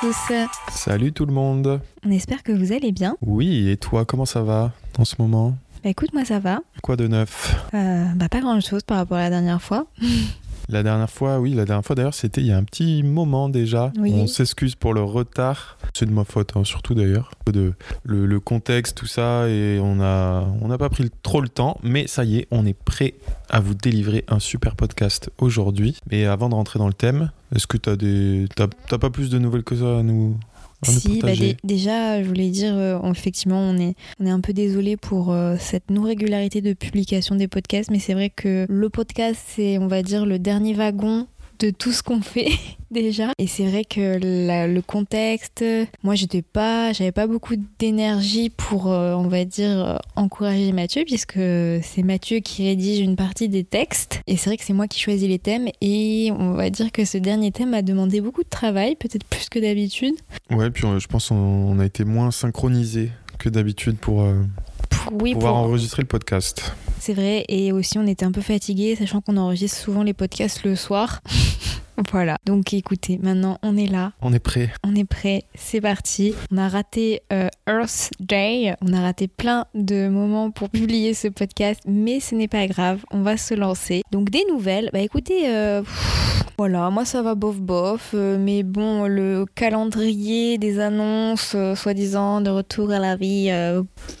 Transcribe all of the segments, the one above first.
tous. Salut tout le monde. On espère que vous allez bien. Oui, et toi, comment ça va en ce moment? Bah écoute, moi ça va. Quoi de neuf? Euh, bah pas grand chose par rapport à la dernière fois. La dernière fois, oui, la dernière fois d'ailleurs, c'était il y a un petit moment déjà. Oui. On s'excuse pour le retard. C'est de ma faute, hein, surtout d'ailleurs. De, le, le contexte, tout ça, et on a, on n'a pas pris trop le temps, mais ça y est, on est prêt à vous délivrer un super podcast aujourd'hui. Mais avant de rentrer dans le thème, est-ce que t'as des, t'as, t'as pas plus de nouvelles que ça à nous Si, bah, déjà, je voulais dire, euh, effectivement, on est, on est un peu désolé pour euh, cette non-régularité de publication des podcasts, mais c'est vrai que le podcast, c'est, on va dire, le dernier wagon de tout ce qu'on fait déjà. Et c'est vrai que la- le contexte, moi, j'étais pas, j'avais pas beaucoup d'énergie pour, euh, on va dire, euh, encourager Mathieu, puisque c'est Mathieu qui rédige une partie des textes. Et c'est vrai que c'est moi qui choisis les thèmes. Et on va dire que ce dernier thème a demandé beaucoup de travail, peut-être plus que d'habitude. Ouais, puis euh, je pense qu'on on a été moins synchronisé que d'habitude pour euh, Pour- oui, pouvoir pour- enregistrer le podcast. C'est vrai. Et aussi, on était un peu fatigués, sachant qu'on enregistre souvent les podcasts le soir. voilà. Donc, écoutez, maintenant, on est là, On est prêt. on est prêt, c'est parti. On a raté euh, Earth Day, on a raté plein de moments pour publier ce podcast, mais ce n'est pas grave, on va se lancer. Donc, des nouvelles. Bah, écoutez, euh, pff, voilà, moi ça va bof bof, euh, mais bon, le calendrier des annonces, soi-disant, de retour à la vie,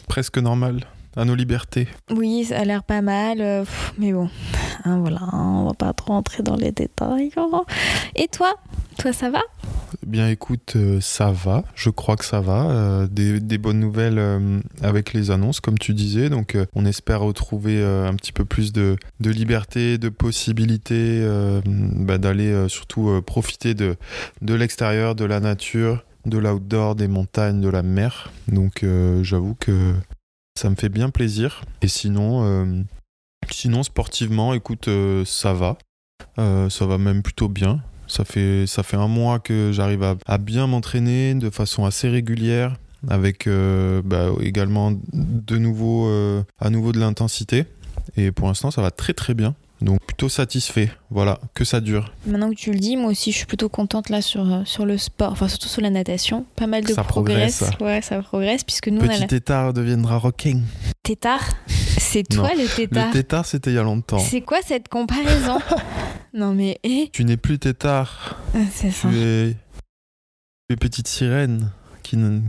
Presque normal. À nos libertés. Oui, ça a l'air pas mal, euh, pff, mais bon, hein, voilà, hein, on va pas trop rentrer dans les détails. Et toi? Toi, ça va? Eh Bien écoute, euh, ça va, je crois que ça va. Euh, des, des bonnes nouvelles avec les annonces, comme tu disais. Donc on espère retrouver un petit peu plus de, de liberté, de possibilités, bah, d'aller surtout profiter de, de l'extérieur, de la nature, de l'outdoor, des montagnes, de la mer. Donc euh, j'avoue que ça me fait bien plaisir. Et sinon, euh, sinon sportivement, écoute, euh, ça va. Euh, ça va même plutôt bien. Ça fait, ça fait un mois que j'arrive à, bien m'entraîner de façon assez régulière, avec bah, également de nouveau, à nouveau de l'intensité. Et pour l'instant, ça va très très bien. Donc plutôt satisfait. Voilà, que ça dure. Maintenant que tu le dis, moi aussi, je suis plutôt contente là sur, euh, sur le sport, enfin surtout sur la natation. Pas mal de Ça progrès. progresse. Ouais, ça progresse, puisque nous, on a Petit la tétard deviendra rocking. tétard? C'est toi le tétard Le tétard, c'était il y a longtemps. C'est quoi cette comparaison? Non mais, eh, Tu n'es plus tétard. c'est ça. Tu es, tu es petite sirène qui, ne-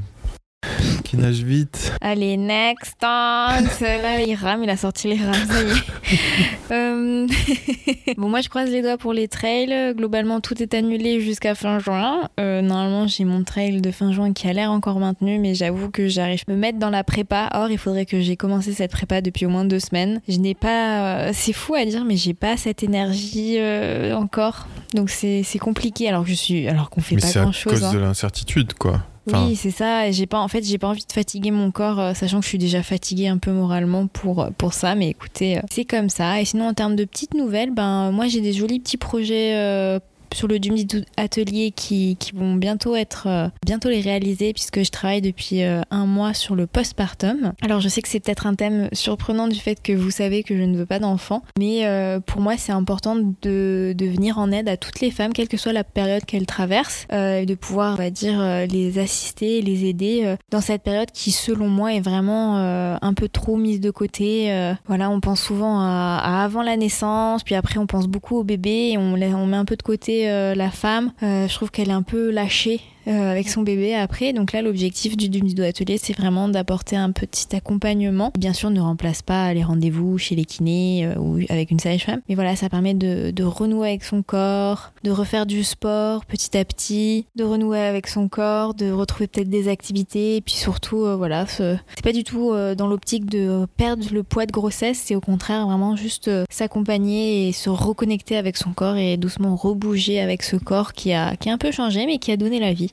qui nage vite. Allez, next on. Là, il rame, il a sorti les rames, ça y est. Euh, bon, moi, je croise les doigts pour les trails. Globalement, tout est annulé jusqu'à fin juin. Euh, normalement, j'ai mon trail de fin juin qui a l'air encore maintenu, mais j'avoue que j'arrive à me mettre dans la prépa. Or, il faudrait que j'ai commencé cette prépa depuis au moins deux semaines. Je n'ai pas. euh, C'est fou à dire, mais j'ai pas cette énergie euh, encore. Donc, c'est compliqué. Alors que je suis. Alors qu'on fait Mais pas c'est à grand cause chose. de l'incertitude, quoi. Oui, c'est ça. Et J'ai pas, en fait, j'ai pas envie de fatiguer mon corps, euh, sachant que je suis déjà fatiguée un peu moralement pour, euh, pour ça. Mais écoutez, euh, c'est comme ça. Et sinon, en termes de petites nouvelles, ben, moi, j'ai des jolis petits projets sur le Dumdi Atelier qui, vont bientôt être, euh, bientôt les réaliser puisque je travaille depuis euh, un mois sur le postpartum. Alors, je sais que c'est peut-être un thème surprenant du fait que vous savez que je ne veux pas d'enfants, mais euh, pour moi, c'est important de, venir en aide à toutes les femmes, quelle que soit la période qu'elles traversent, euh, et de pouvoir, on va dire, les assister, les aider dans cette période qui, selon moi, est vraiment un peu trop mise de côté. Voilà, on pense souvent à, avant la naissance, puis après, on pense beaucoup au bébé et on, on met un peu de côté la femme. Euh, je trouve qu'elle est un peu lâchée euh, avec son bébé après. Donc là, l'objectif du Dumido Atelier, c'est vraiment d'apporter un petit accompagnement. Bien sûr, ne remplace pas les rendez-vous chez les kinés euh, ou avec une sage-femme. Mais voilà, ça permet de, de renouer avec son corps, de refaire du sport petit à petit, de renouer avec son corps, de retrouver peut-être des activités. Et puis surtout, euh, voilà, ce- c'est pas du tout euh, dans l'optique de perdre le poids de grossesse, c'est au contraire vraiment juste euh, s'accompagner et se reconnecter avec son corps et doucement rebouger avec ce corps qui a, qui a un peu changé mais qui a donné la vie.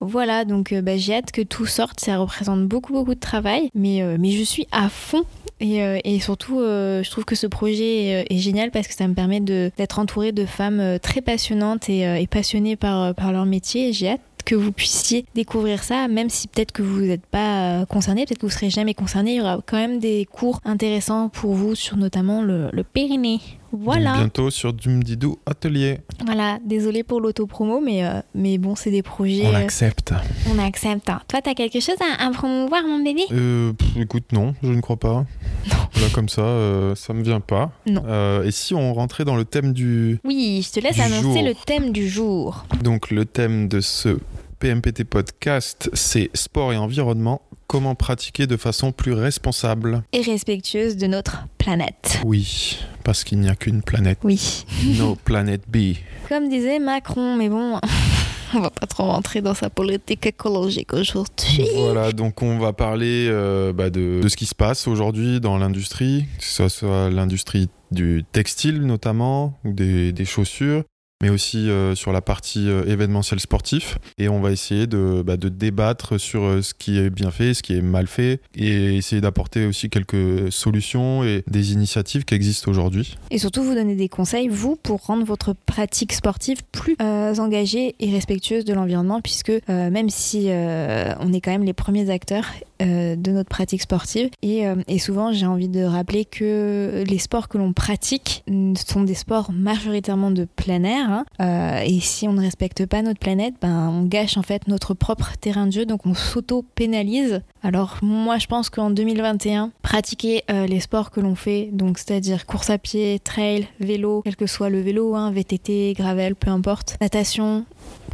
Voilà, donc euh, bah, j'ai hâte que tout sorte. Ça représente beaucoup, beaucoup de travail, mais, euh, mais je suis à fond. Et, euh, et surtout, je trouve que ce projet est, génial parce que ça me permet d'être entourée de femmes très passionnantes et, passionnées par, leur métier. J'ai hâte que vous puissiez découvrir ça, même si peut-être que vous n'êtes pas concerné, peut-être que vous serez jamais concerné. Il y aura quand même des cours intéressants pour vous sur notamment le périnée. Voilà. Donc, bientôt sur Dumdidou Atelier. Voilà, désolé pour l'autopromo, mais, euh, mais bon, c'est des projets. On euh, accepte. on accepte. Toi, t'as quelque chose à, à promouvoir, mon bébé? Euh, pff, écoute, non, je ne crois pas. Là, comme ça, euh, ça me vient pas. Non. Euh, et si on rentrait dans le thème du. Oui, je te laisse annoncer jour. le thème du jour. Donc, le thème de ce PMPT podcast, c'est sport et environnement. Comment pratiquer de façon plus responsable Et respectueuse de notre planète. Oui, parce qu'il n'y a qu'une planète. Oui. No planet B. Comme disait Macron, mais bon, on va pas trop rentrer dans sa politique écologique aujourd'hui. Voilà, donc on va parler euh, bah, de, de ce qui se passe aujourd'hui dans l'industrie, que ce soit l'industrie du textile notamment, ou des, des chaussures, mais aussi euh, sur la partie euh, événementiel sportif. Et on va essayer de, bah, de débattre sur euh, ce qui est bien fait, ce qui est mal fait, et essayer d'apporter aussi quelques solutions et des initiatives qui existent aujourd'hui. Et surtout vous donner des conseils, vous, pour rendre votre pratique sportive plus engagée et respectueuse de l'environnement, puisque même si on est quand même les premiers acteurs de notre pratique sportive, et, et souvent j'ai envie de rappeler que les sports que l'on pratique sont des sports majoritairement de plein air. Euh, et si on ne respecte pas notre planète, ben, on gâche en fait notre propre terrain de jeu, donc on s'auto-pénalise. Alors moi je pense qu'en 2021, pratiquer euh, les sports que l'on fait, donc c'est-à-dire course à pied, trail, vélo, quel que soit le vélo, hein, VTT, gravel, peu importe, natation,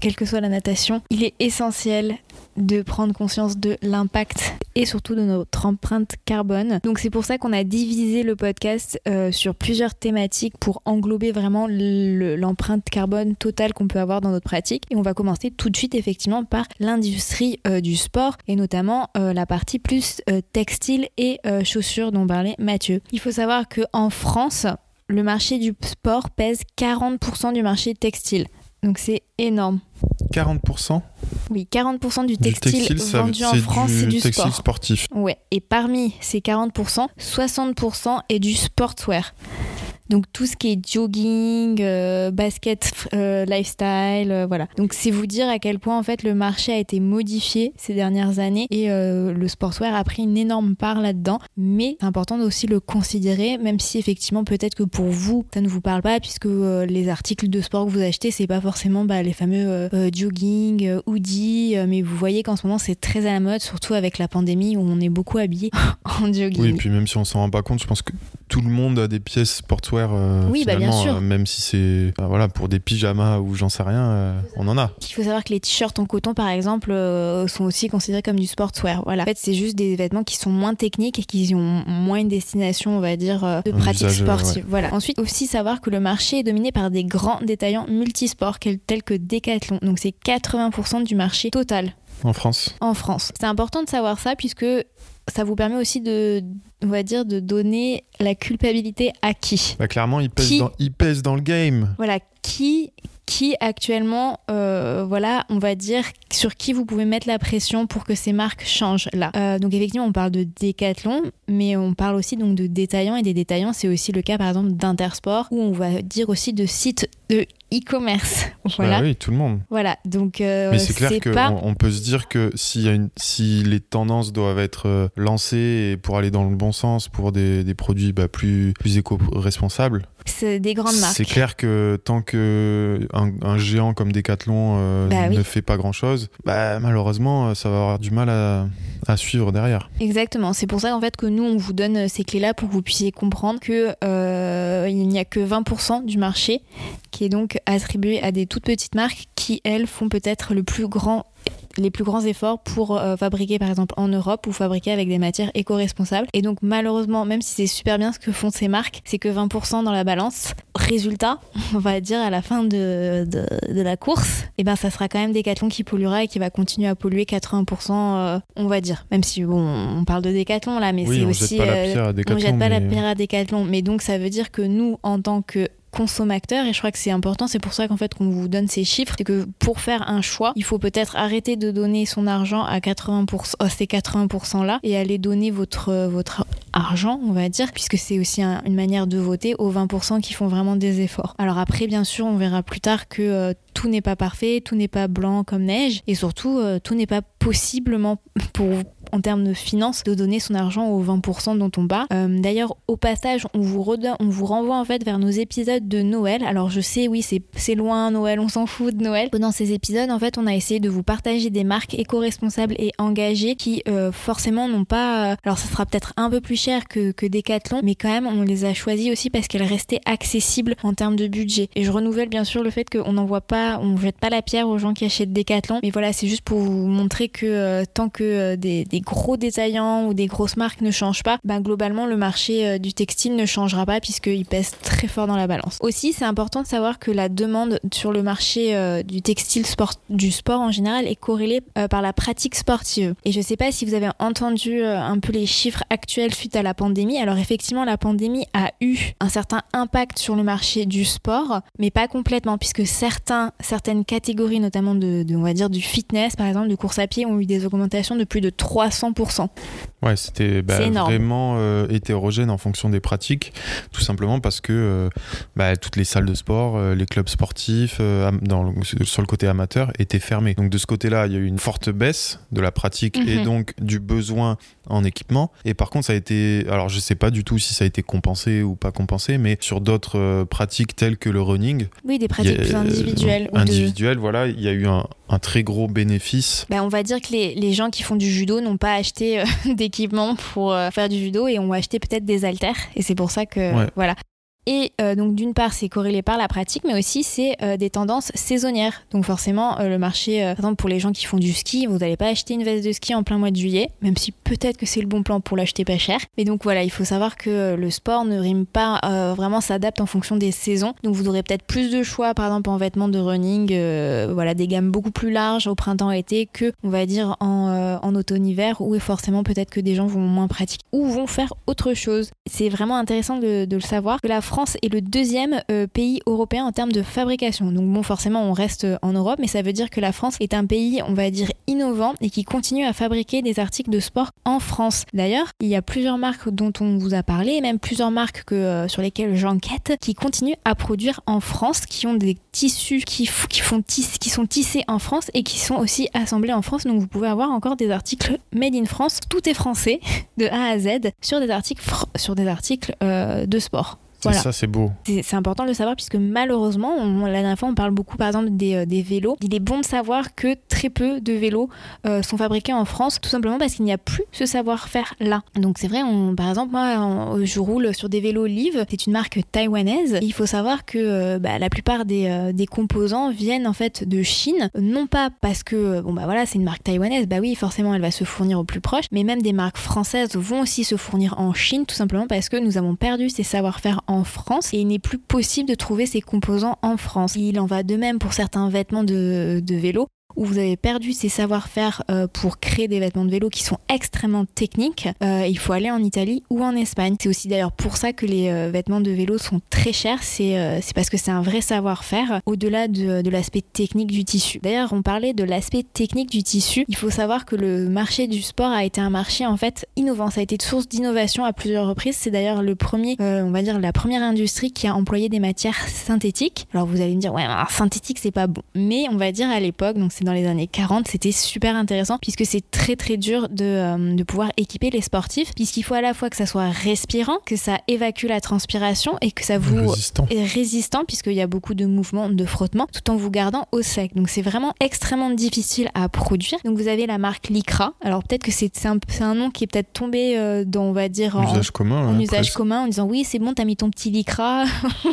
quelle que soit la natation, il est essentiel de prendre conscience de l'impact et surtout de notre empreinte carbone. Donc c'est pour ça qu'on a divisé le podcast euh, sur plusieurs thématiques pour englober vraiment le- l'empreinte carbone totale qu'on peut avoir dans notre pratique. Et on va commencer tout de suite effectivement par l'industrie euh, du sport et notamment euh, la partie plus textile et chaussures dont parlait Mathieu. Il faut savoir qu'en France, le marché du sport pèse 40% du marché textile. Donc c'est énorme. 40% Oui, 40% du du textile, textile, ça- vendu en France, du c'est du textile sport. sportif. Ouais, et parmi ces 40%, 60% est du sportswear. Donc tout ce qui est jogging, euh, basket, euh, lifestyle, euh, voilà. Donc c'est vous dire à quel point en fait le marché a été modifié ces dernières années et le sportswear a pris une énorme part là-dedans. Mais c'est important aussi le considérer, même si effectivement peut-être que pour vous ça ne vous parle pas puisque les articles de sport que vous achetez c'est pas forcément bah, les fameux jogging, hoodie, mais vous voyez qu'en ce moment c'est très à la mode, surtout avec la pandémie où on est beaucoup habillé en jogging. Oui, et puis même si on s'en rend pas compte, je pense que tout le monde a des pièces sportswear. Euh, Oui, bah, bien sûr. euh, même si c'est bah, voilà pour des pyjamas ou j'en sais rien, euh, on en a. Il faut savoir que les t-shirts en coton, par exemple, sont aussi considérés comme du sportswear. Voilà. En fait, c'est juste des vêtements qui sont moins techniques et qui ont moins une destination, on va dire, de pratique sportive. Voilà. Ensuite, aussi savoir que le marché est dominé par des grands détaillants multisports tels que Decathlon. Donc, c'est 80% du marché total En France. en France. C'est important de savoir ça puisque ça vous permet aussi de, on va dire, de donner la culpabilité à qui Bah, clairement, il pèse, Qui- dans, il pèse dans le game. voilà, qui, qui actuellement, euh, voilà, on va dire, sur qui vous pouvez mettre la pression pour que ces marques changent là. Euh, donc effectivement, on parle de Decathlon, mais on parle aussi donc de détaillants et des détaillants, c'est aussi le cas par exemple d'Intersport, où on va dire aussi de sites de e-commerce. Voilà. Bah oui, tout le monde. Voilà, donc euh, Mais c'est clair qu'on pas... on peut se dire que s'il y a une, si les tendances doivent être euh, lancées et pour aller dans le bon sens pour des, des produits bah, plus, plus éco-responsables, C'est des grandes marques. c'est clair que tant que un, un géant comme Decathlon euh, Bah oui. ne fait pas grand-chose, bah, malheureusement, euh, ça va avoir du mal à, à suivre derrière. Exactement, c'est pour ça en fait que nous on vous donne euh, ces clés-là pour que vous puissiez comprendre que euh, il n'y a que 20% du marché qui est donc attribué à des toutes petites marques qui elles font peut-être le plus grand les plus grands efforts pour euh, fabriquer par exemple en Europe ou fabriquer avec des matières éco-responsables. Et donc malheureusement, même si c'est super bien ce que font ces marques, c'est que 20% dans la balance. Résultat, on va dire à la fin de, de, de la course, et ben ça sera quand même Decathlon qui polluera et qui va continuer à polluer 80%, euh, on va dire. Même si bon, on parle de Decathlon là, mais oui, c'est on aussi jette pas la euh, pierre à on Decathlon. jette pas la pierre à Decathlon, mais donc ça veut dire que nous, en tant que consommateurs et je crois que c'est important, c'est pour ça qu'en fait qu'on vous donne ces chiffres, c'est que pour faire un choix, il faut peut-être arrêter de donner son argent à 80%, à ces 80% là et aller donner votre, votre argent, on va dire, puisque c'est aussi une manière de voter aux 20% qui font vraiment des efforts. Alors après, bien sûr, on verra plus tard que euh, tout n'est pas parfait, tout n'est pas blanc comme neige, et surtout, euh, tout n'est pas possiblement pour en termes de finances de donner son argent aux 20% dont on bat. Euh, d'ailleurs, au passage, on vous, renvoie en fait vers nos épisodes de Noël. Alors je sais, oui, c'est loin Noël, on s'en fout de Noël. Dans ces épisodes, en fait, on a essayé de vous partager des marques éco-responsables et engagées qui euh, forcément n'ont pas... Euh, alors ça sera peut-être un peu plus cher que, que Decathlon, mais quand même, on les a choisies aussi parce qu'elles restaient accessibles en termes de budget. Et je renouvelle bien sûr le fait qu'on n'envoie pas, on jette pas la pierre aux gens qui achètent Decathlon, mais voilà, c'est juste pour vous montrer que tant que des gros détaillants ou des grosses marques ne changent pas, ben globalement le marché euh, du textile ne changera pas puisqu'il pèse très fort dans la balance. Aussi, c'est important de savoir que la demande sur le marché euh, du textile du sport en général est corrélée euh, par la pratique sportive. Et je ne sais pas si vous avez entendu un peu les chiffres actuels suite à la pandémie. Alors effectivement, la pandémie a eu un certain impact sur le marché du sport, mais pas complètement puisque certains, certaines catégories, notamment de, on va dire du fitness, par exemple, de course à pied, ont eu des augmentations de plus de 3 300%. Ouais, c'était bah, vraiment euh, hétérogène en fonction des pratiques, tout simplement parce que euh, bah, toutes les salles de sport, euh, les clubs sportifs dans, sur le côté amateur étaient fermés. Donc de ce côté-là, il y a eu une forte baisse de la pratique et mhm. donc du besoin en équipement. Et par contre, ça a été, alors je sais pas du tout si ça a été compensé ou pas compensé, mais sur d'autres pratiques telles que le running. Oui, des pratiques plus individuelles. individuelles, voilà, il y a eu un, un très gros bénéfice. Bah, on va dire que les, les gens qui font du judo n'ont pas acheté des équipement pour euh, faire du judo et on acheté peut-être des haltères. Et c'est pour ça que, voilà. Et euh, donc d'une part, c'est corrélé par la pratique, mais aussi c'est euh, des tendances saisonnières. Donc forcément, euh, le marché, par exemple pour les gens qui font du ski, vous n'allez pas acheter une veste de ski en plein mois de juillet, même si peut-être que c'est le bon plan pour l'acheter pas cher. Mais donc voilà, il faut savoir que le sport ne rime pas vraiment, s'adapte en fonction des saisons. Donc vous aurez peut-être plus de choix, par exemple en vêtements de running, voilà des gammes beaucoup plus larges au printemps-été que, on va dire en, automne-hiver, où forcément peut-être que des gens vont moins pratiquer ou vont faire autre chose. C'est vraiment intéressant de, le savoir France est le deuxième euh, pays européen en termes de fabrication. Donc bon, forcément, on reste euh, en Europe, mais ça veut dire que la France est un pays, on va dire, innovant et qui continue à fabriquer des articles de sport en France. D'ailleurs, il y a plusieurs marques dont on vous a parlé, et même plusieurs marques que, euh, sur lesquelles j'enquête, qui continuent à produire en France, qui ont des tissus qui, qui, font qui sont tissés en France et qui sont aussi assemblés en France. Donc vous pouvez avoir encore des articles made in France. Tout est français de A à Z sur des articles, sur des articles de sport. Ça, c'est beau. C'est important de le savoir puisque malheureusement, la dernière fois, on parle beaucoup par exemple des, euh, des, vélos. Il est bon de savoir que très peu de vélos euh, sont fabriqués en France, tout simplement parce qu'il n'y a plus ce savoir-faire là. Donc c'est vrai, on, par exemple, moi, je roule sur des vélos Live, c'est une marque taïwanaise. Il faut savoir que euh, bah, la plupart des, des, composants viennent en fait de Chine, non pas parce que, bon bah voilà, c'est une marque taïwanaise, bah oui, forcément, elle va se fournir au plus proche, mais même des marques françaises vont aussi se fournir en Chine, tout simplement parce que nous avons perdu ces savoir-faire en France et il n'est plus possible de trouver ces composants en France. Il en va de même pour certains vêtements de, de vélo où vous avez perdu ces savoir-faire euh, pour créer des vêtements de vélo qui sont extrêmement techniques, euh, il faut aller en Italie ou en Espagne. C'est aussi d'ailleurs pour ça que les euh, vêtements de vélo sont très chers, c'est parce que c'est un vrai savoir-faire au-delà de, de l'aspect technique du tissu. D'ailleurs, on parlait de l'aspect technique du tissu. Il faut savoir que le marché du sport a été un marché en fait innovant. Ça a été source d'innovation à plusieurs reprises. C'est d'ailleurs le premier, on va dire la première industrie qui a employé des matières synthétiques. Alors vous allez me dire, ouais, synthétique c'est pas bon. Mais on va dire à l'époque, donc dans les années 40, c'était super intéressant puisque c'est très très dur de, euh, de pouvoir équiper les sportifs puisqu'il faut à la fois que ça soit respirant, que ça évacue la transpiration et que ça vous résistant. est résistant puisqu'il y a beaucoup de mouvements de frottement tout en vous gardant au sec. Donc c'est vraiment extrêmement difficile à produire. Donc vous avez la marque Lycra. Alors peut-être que c'est un, un, nom qui est peut-être tombé euh, dans on va dire en usage commun, en usage commun en disant oui c'est bon t'as mis ton petit Lycra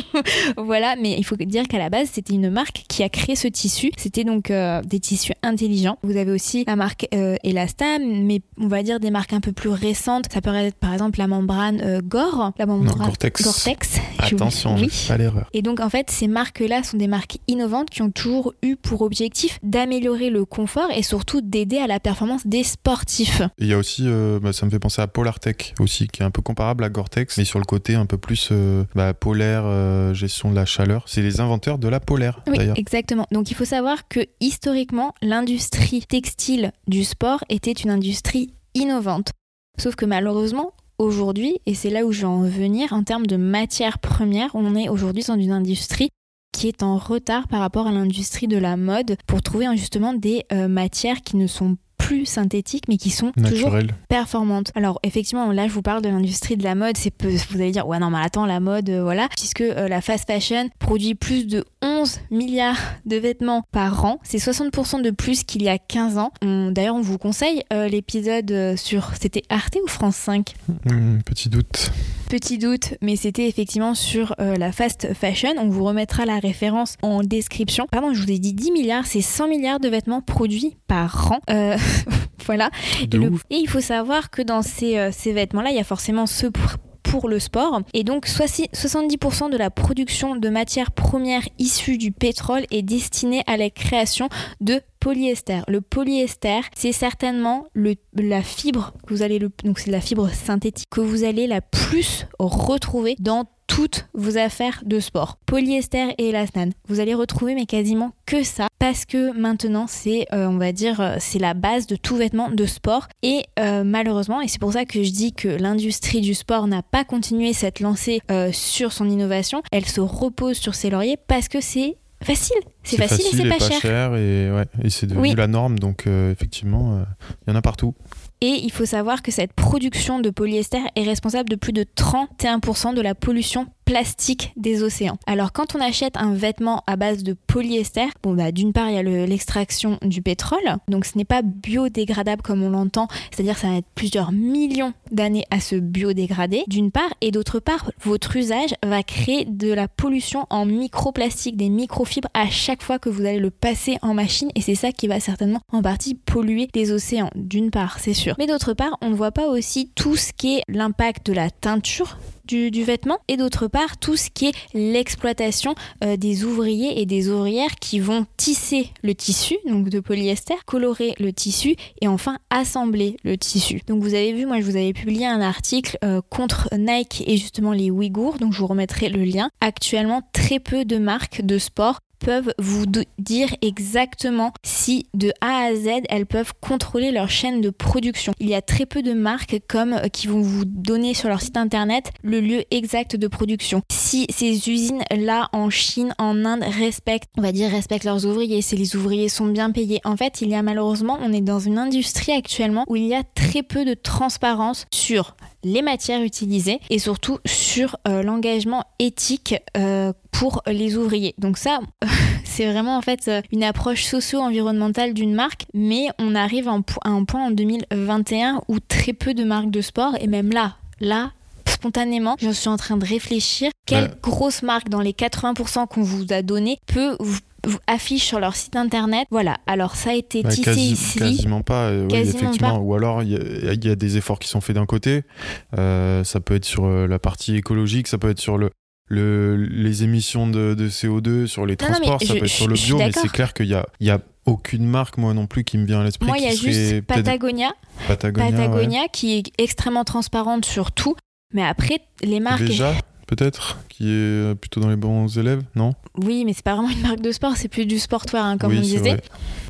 voilà mais il faut dire qu'à la base c'était une marque qui a créé ce tissu. C'était donc euh, des tissu intelligent. Vous avez aussi la marque euh, Elastam, mais on va dire des marques un peu plus récentes. Ça peut être par exemple la membrane euh, Gore, la membrane Gore-Tex. Gore-Tex. Attention, oui. pas l'erreur. Et donc en fait, ces marques-là sont des marques innovantes qui ont toujours eu pour objectif d'améliorer le confort et surtout d'aider à la performance des sportifs. Et il y a aussi, euh, bah, ça me fait penser à Polartec aussi, qui est un peu comparable à Gore-Tex, mais sur le côté un peu plus euh, bah, polaire, gestion de la chaleur. C'est les inventeurs de la polaire Oui, d'ailleurs. exactement. Donc il faut savoir que historiquement, l'industrie textile du sport était une industrie innovante. Sauf que malheureusement, aujourd'hui, et c'est là où je vais en venir, en termes de matières premières, on est aujourd'hui dans une industrie qui est en retard par rapport à l'industrie de la mode pour trouver hein, justement des euh, matières qui ne sont plus synthétiques mais qui sont toujours performantes. Alors effectivement, là je vous parle de l'industrie de la mode, c'est peu- vous allez dire ouais non mais attends la mode euh, voilà, puisque euh, la fast fashion produit plus de 11 milliards de vêtements par an, c'est 60% de plus qu'il y a 15 ans. D'ailleurs, on vous conseille euh, l'épisode sur c'était Arte ou France 5 Hmm, petit doute. Petit doute, mais c'était effectivement sur euh, la fast fashion. On vous remettra la référence en description. Pardon, je vous ai dit 10 milliards, c'est 100 milliards de vêtements produits par an. Euh, voilà. Et, le- ouf. et il faut savoir que dans ces, euh, ces vêtements-là, il y a forcément ceux pour, pour le sport. Et donc, soixi- 70% de la production de matières premières issues du pétrole est destinée à la création de polyester. Le polyester, c'est certainement la fibre que vous allez la synthétique que vous allez la plus retrouver dans toutes vos affaires de sport. Polyester et élastane. Vous allez retrouver mais quasiment que ça parce que maintenant c'est euh, on va dire euh, c'est la base de tout vêtement de sport et euh, malheureusement et c'est pour ça que je dis que l'industrie du sport n'a pas continué cette lancée sur son innovation, elle se repose sur ses lauriers parce que c'est facile, c'est facile, et c'est pas, cher. et, ouais, et c'est devenu Oui. la norme, donc euh, effectivement, euh, il y en a partout. Et il faut savoir que cette production de polyester est responsable de plus de 31% de la pollution plastique des océans. Alors quand on achète un vêtement à base de polyester, bon bah d'une part il y a le- l'extraction du pétrole, donc ce n'est pas biodégradable comme on l'entend, c'est-à-dire ça va être plusieurs millions d'années à se biodégrader, d'une part, et d'autre part votre usage va créer de la pollution en microplastique, des microfibres à chaque fois que vous allez le passer en machine, et c'est ça qui va certainement en partie polluer les océans, d'une part c'est sûr. Mais d'autre part, on ne voit pas aussi tout ce qui est l'impact de la teinture du, vêtement et d'autre part tout ce qui est l'exploitation euh, des ouvriers et des ouvrières qui vont tisser le tissu donc de polyester, colorer le tissu et enfin assembler le tissu. Donc vous avez vu, moi je vous avais publié un article euh, contre Nike et justement les Ouïghours, donc je vous remettrai le lien. Actuellement, très peu de marques de sport peuvent vous dire exactement si de A à Z elles peuvent contrôler leur chaîne de production. Il y a très peu de marques comme euh, qui vont vous donner sur leur site internet le lieu exact de production. Si ces usines là en Chine, en Inde respectent, on va dire respectent leurs ouvriers, si les ouvriers sont bien payés. En fait, il y a malheureusement, on est dans une industrie actuellement où il y a très peu de transparence sur les matières utilisées et surtout sur euh, l'engagement éthique euh, pour les ouvriers. Donc ça, c'est vraiment en fait euh, une approche socio-environnementale d'une marque, mais on arrive à un point en 2021 où très peu de marques de sport, et même là, là, spontanément, je suis en train de réfléchir quelle Ouais. grosse marque dans les 80% qu'on vous a donné peut vous, vous affiche sur leur site internet. Voilà, alors ça a été Bah, tissé quasi- ici. Quasiment pas, euh, oui, effectivement. pas. Ou alors, il y, a- il y a des efforts qui sont faits d'un côté. Euh, ça peut être sur euh, la partie écologique, ça peut être sur le, le, les émissions de, de CO2, sur les Non, non, mais transports, ça je- peut être je- sur le bio, mais c'est clair qu'il y a, il y a aucune marque, moi non plus, qui me vient à l'esprit. Moi, il y a juste Patagonia, Patagonia. Patagonia qui est extrémement transparente sur tout. Mais après, les marques. Veja, peut-être, qui est plutôt dans les bons élèves, non? Oui, mais c'est pas vraiment une marque de sport, c'est plus du sportwear, hein, comme Oui, on disait. vrai.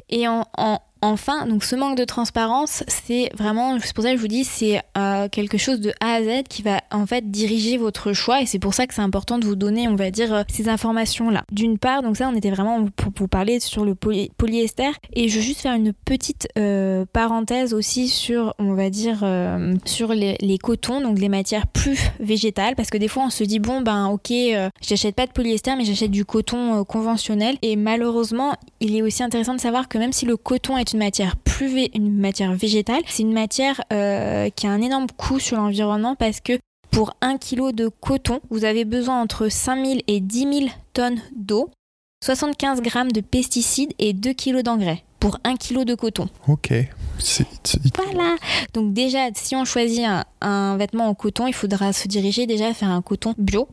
Et en, en- enfin, donc ce manque de transparence, c'est vraiment, c'est pour ça que je vous dis, c'est euh, quelque chose de A à Z qui va en fait diriger votre choix. Et c'est pour ça que c'est important de vous donner, on va dire, euh, ces informations-là. D'une part, donc ça, on était vraiment pour vous parler sur le poly- polyester. Et je veux juste faire une petite euh, parenthèse aussi sur, on va dire, sur les, les cotons, donc les matières plus végétales. Parce que des fois, on se dit, bon, ben ok, j'achète pas de polyester, mais j'achète du coton conventionnel. Et malheureusement, il est aussi intéressant de savoir que même si le coton est une matière plus une matière végétale, c'est une matière euh, qui a un énorme coût sur l'environnement parce que pour un kilo de coton, vous avez besoin entre 5000 et 10 000 tonnes d'eau, 75 grammes de pesticides et 2 kilos d'engrais pour un kilo de coton. Ok. Voilà. Donc déjà, si on choisit un, un vêtement en coton, il faudra se diriger déjà vers un coton bio.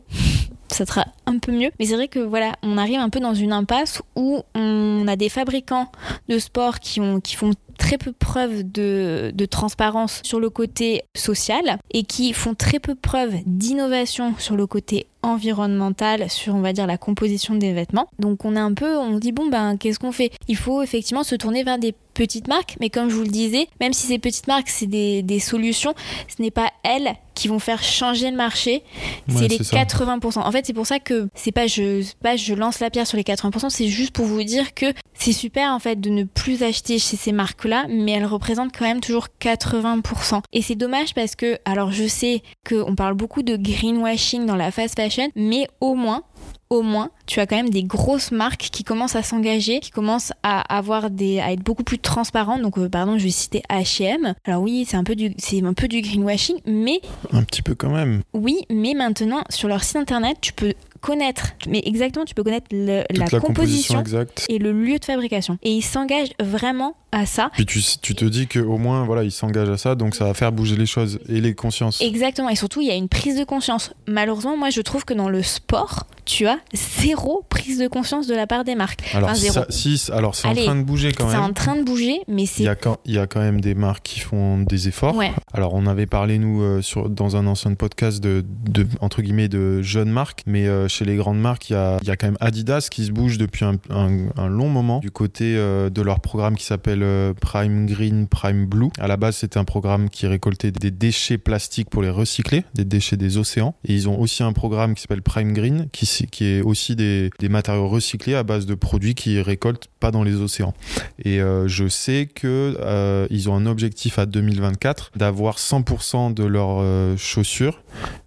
Ça sera un peu mieux. Mais c'est vrai que voilà, on arrive un peu dans une impasse où on a des fabricants de sport qui, ont, qui font très peu preuve de, de, transparence sur le côté social et qui font très peu preuve d'innovation sur le côté environnemental, sur on va dire la composition des vêtements. Donc on est un peu, on dit bon ben qu'est-ce qu'on fait? Il faut effectivement se tourner vers des petites marques, mais comme je vous le disais, même si ces petites marques c'est des, des, solutions, ce n'est pas elles qui vont faire changer le marché, c'est les c'est ça. 80%. En fait, c'est pour ça que c'est pas je pas je lance la pierre sur les 80%, c'est juste pour vous dire que c'est super en fait de ne plus acheter chez ces marques-là, mais elles représentent quand même toujours 80%. Et c'est dommage parce que alors je sais qu'on parle beaucoup de greenwashing dans la fast fashion, mais au moins au moins, tu as quand même des grosses marques qui commencent à s'engager, qui commencent à avoir des, à être beaucoup plus transparentes. Donc, euh, pardon, je vais citer H&M. Alors oui, c'est un peu du, c'est un peu du greenwashing, mais Un petit peu quand même. oui, mais maintenant sur leur site internet, tu peux connaître, mais exactement, tu peux connaître le- la, la, composition composition exacte. et le lieu de fabrication. Et ils s'engagent vraiment à ça. Puis tu, tu te dis qu'au moins, voilà, ils s'engagent à ça, donc ça va faire bouger les choses et les consciences. Exactement. Et surtout, il y a une prise de conscience. Malheureusement, moi, je trouve que dans le sport, tu as zéro prise de conscience de la part des marques. Alors, enfin, ça- alors c'est en train de bouger quand C'est même. en train de bouger, mais Il c'est. y, a quand, il y a quand même des marques qui font des efforts. Ouais. Alors, on avait parlé, nous, euh, sur, dans un ancien podcast, de, de, entre guillemets, de jeunes marques. Mais euh, chez les grandes marques, il y a, quand même Adidas qui se bouge depuis un, long moment du côté euh, de leur programme qui s'appelle euh, Prime Green, Prime Blue. À la base, c'était un programme qui récoltait des déchets plastiques pour les recycler, des déchets des océans. Et ils ont aussi un programme qui s'appelle Prime Green, qui, est aussi des, matériaux recyclés à base de produits qui récoltent pas dans les océans. Et euh, je sais que ils ont un objectif à 2024 d'avoir 100% de leurs chaussures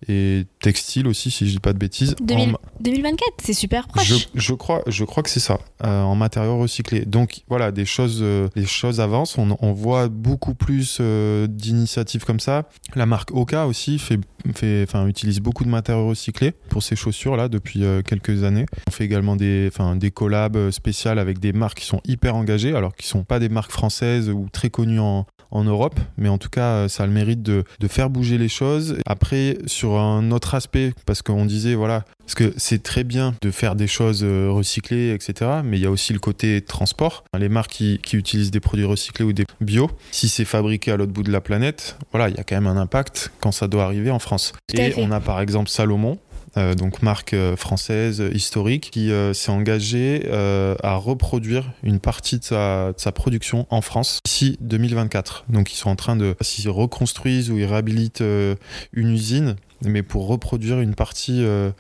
et textiles aussi, si je dis pas de bêtises. 2000 en- 2024, c'est super proche. je, crois, je crois que c'est ça, euh, en matériaux recyclés. Donc voilà, des choses, euh, des choses avancent. On, voit beaucoup plus euh, d'initiatives comme ça. La marque Oka aussi fait, fait, enfin, utilise beaucoup de matériaux recyclés pour ses chaussures là depuis quelques années. On fait également des, enfin, des collabs spéciales avec des marques qui sont hyper engagées, alors qui sont pas des marques françaises ou très connues en, en Europe, mais en tout cas, ça a le mérite de, de faire bouger les choses. Après, sur un autre aspect, parce qu'on disait, voilà, parce que c'est très bien de faire des choses euh, recyclées, etc., mais il y a aussi le côté transport. Les marques qui, qui utilisent des produits recyclés ou des bio, si c'est fabriqué à l'autre bout de la planète, voilà, il y a quand même un impact quand ça doit arriver en France. Et on a par exemple Salomon, euh, donc marque euh, française euh, historique, qui s'est engagée à reproduire une partie de sa, de sa production en France d'ici 2024. Donc ils sont en train de, s'ils reconstruisent ou ils réhabilitent une usine, mais pour reproduire une partie euh,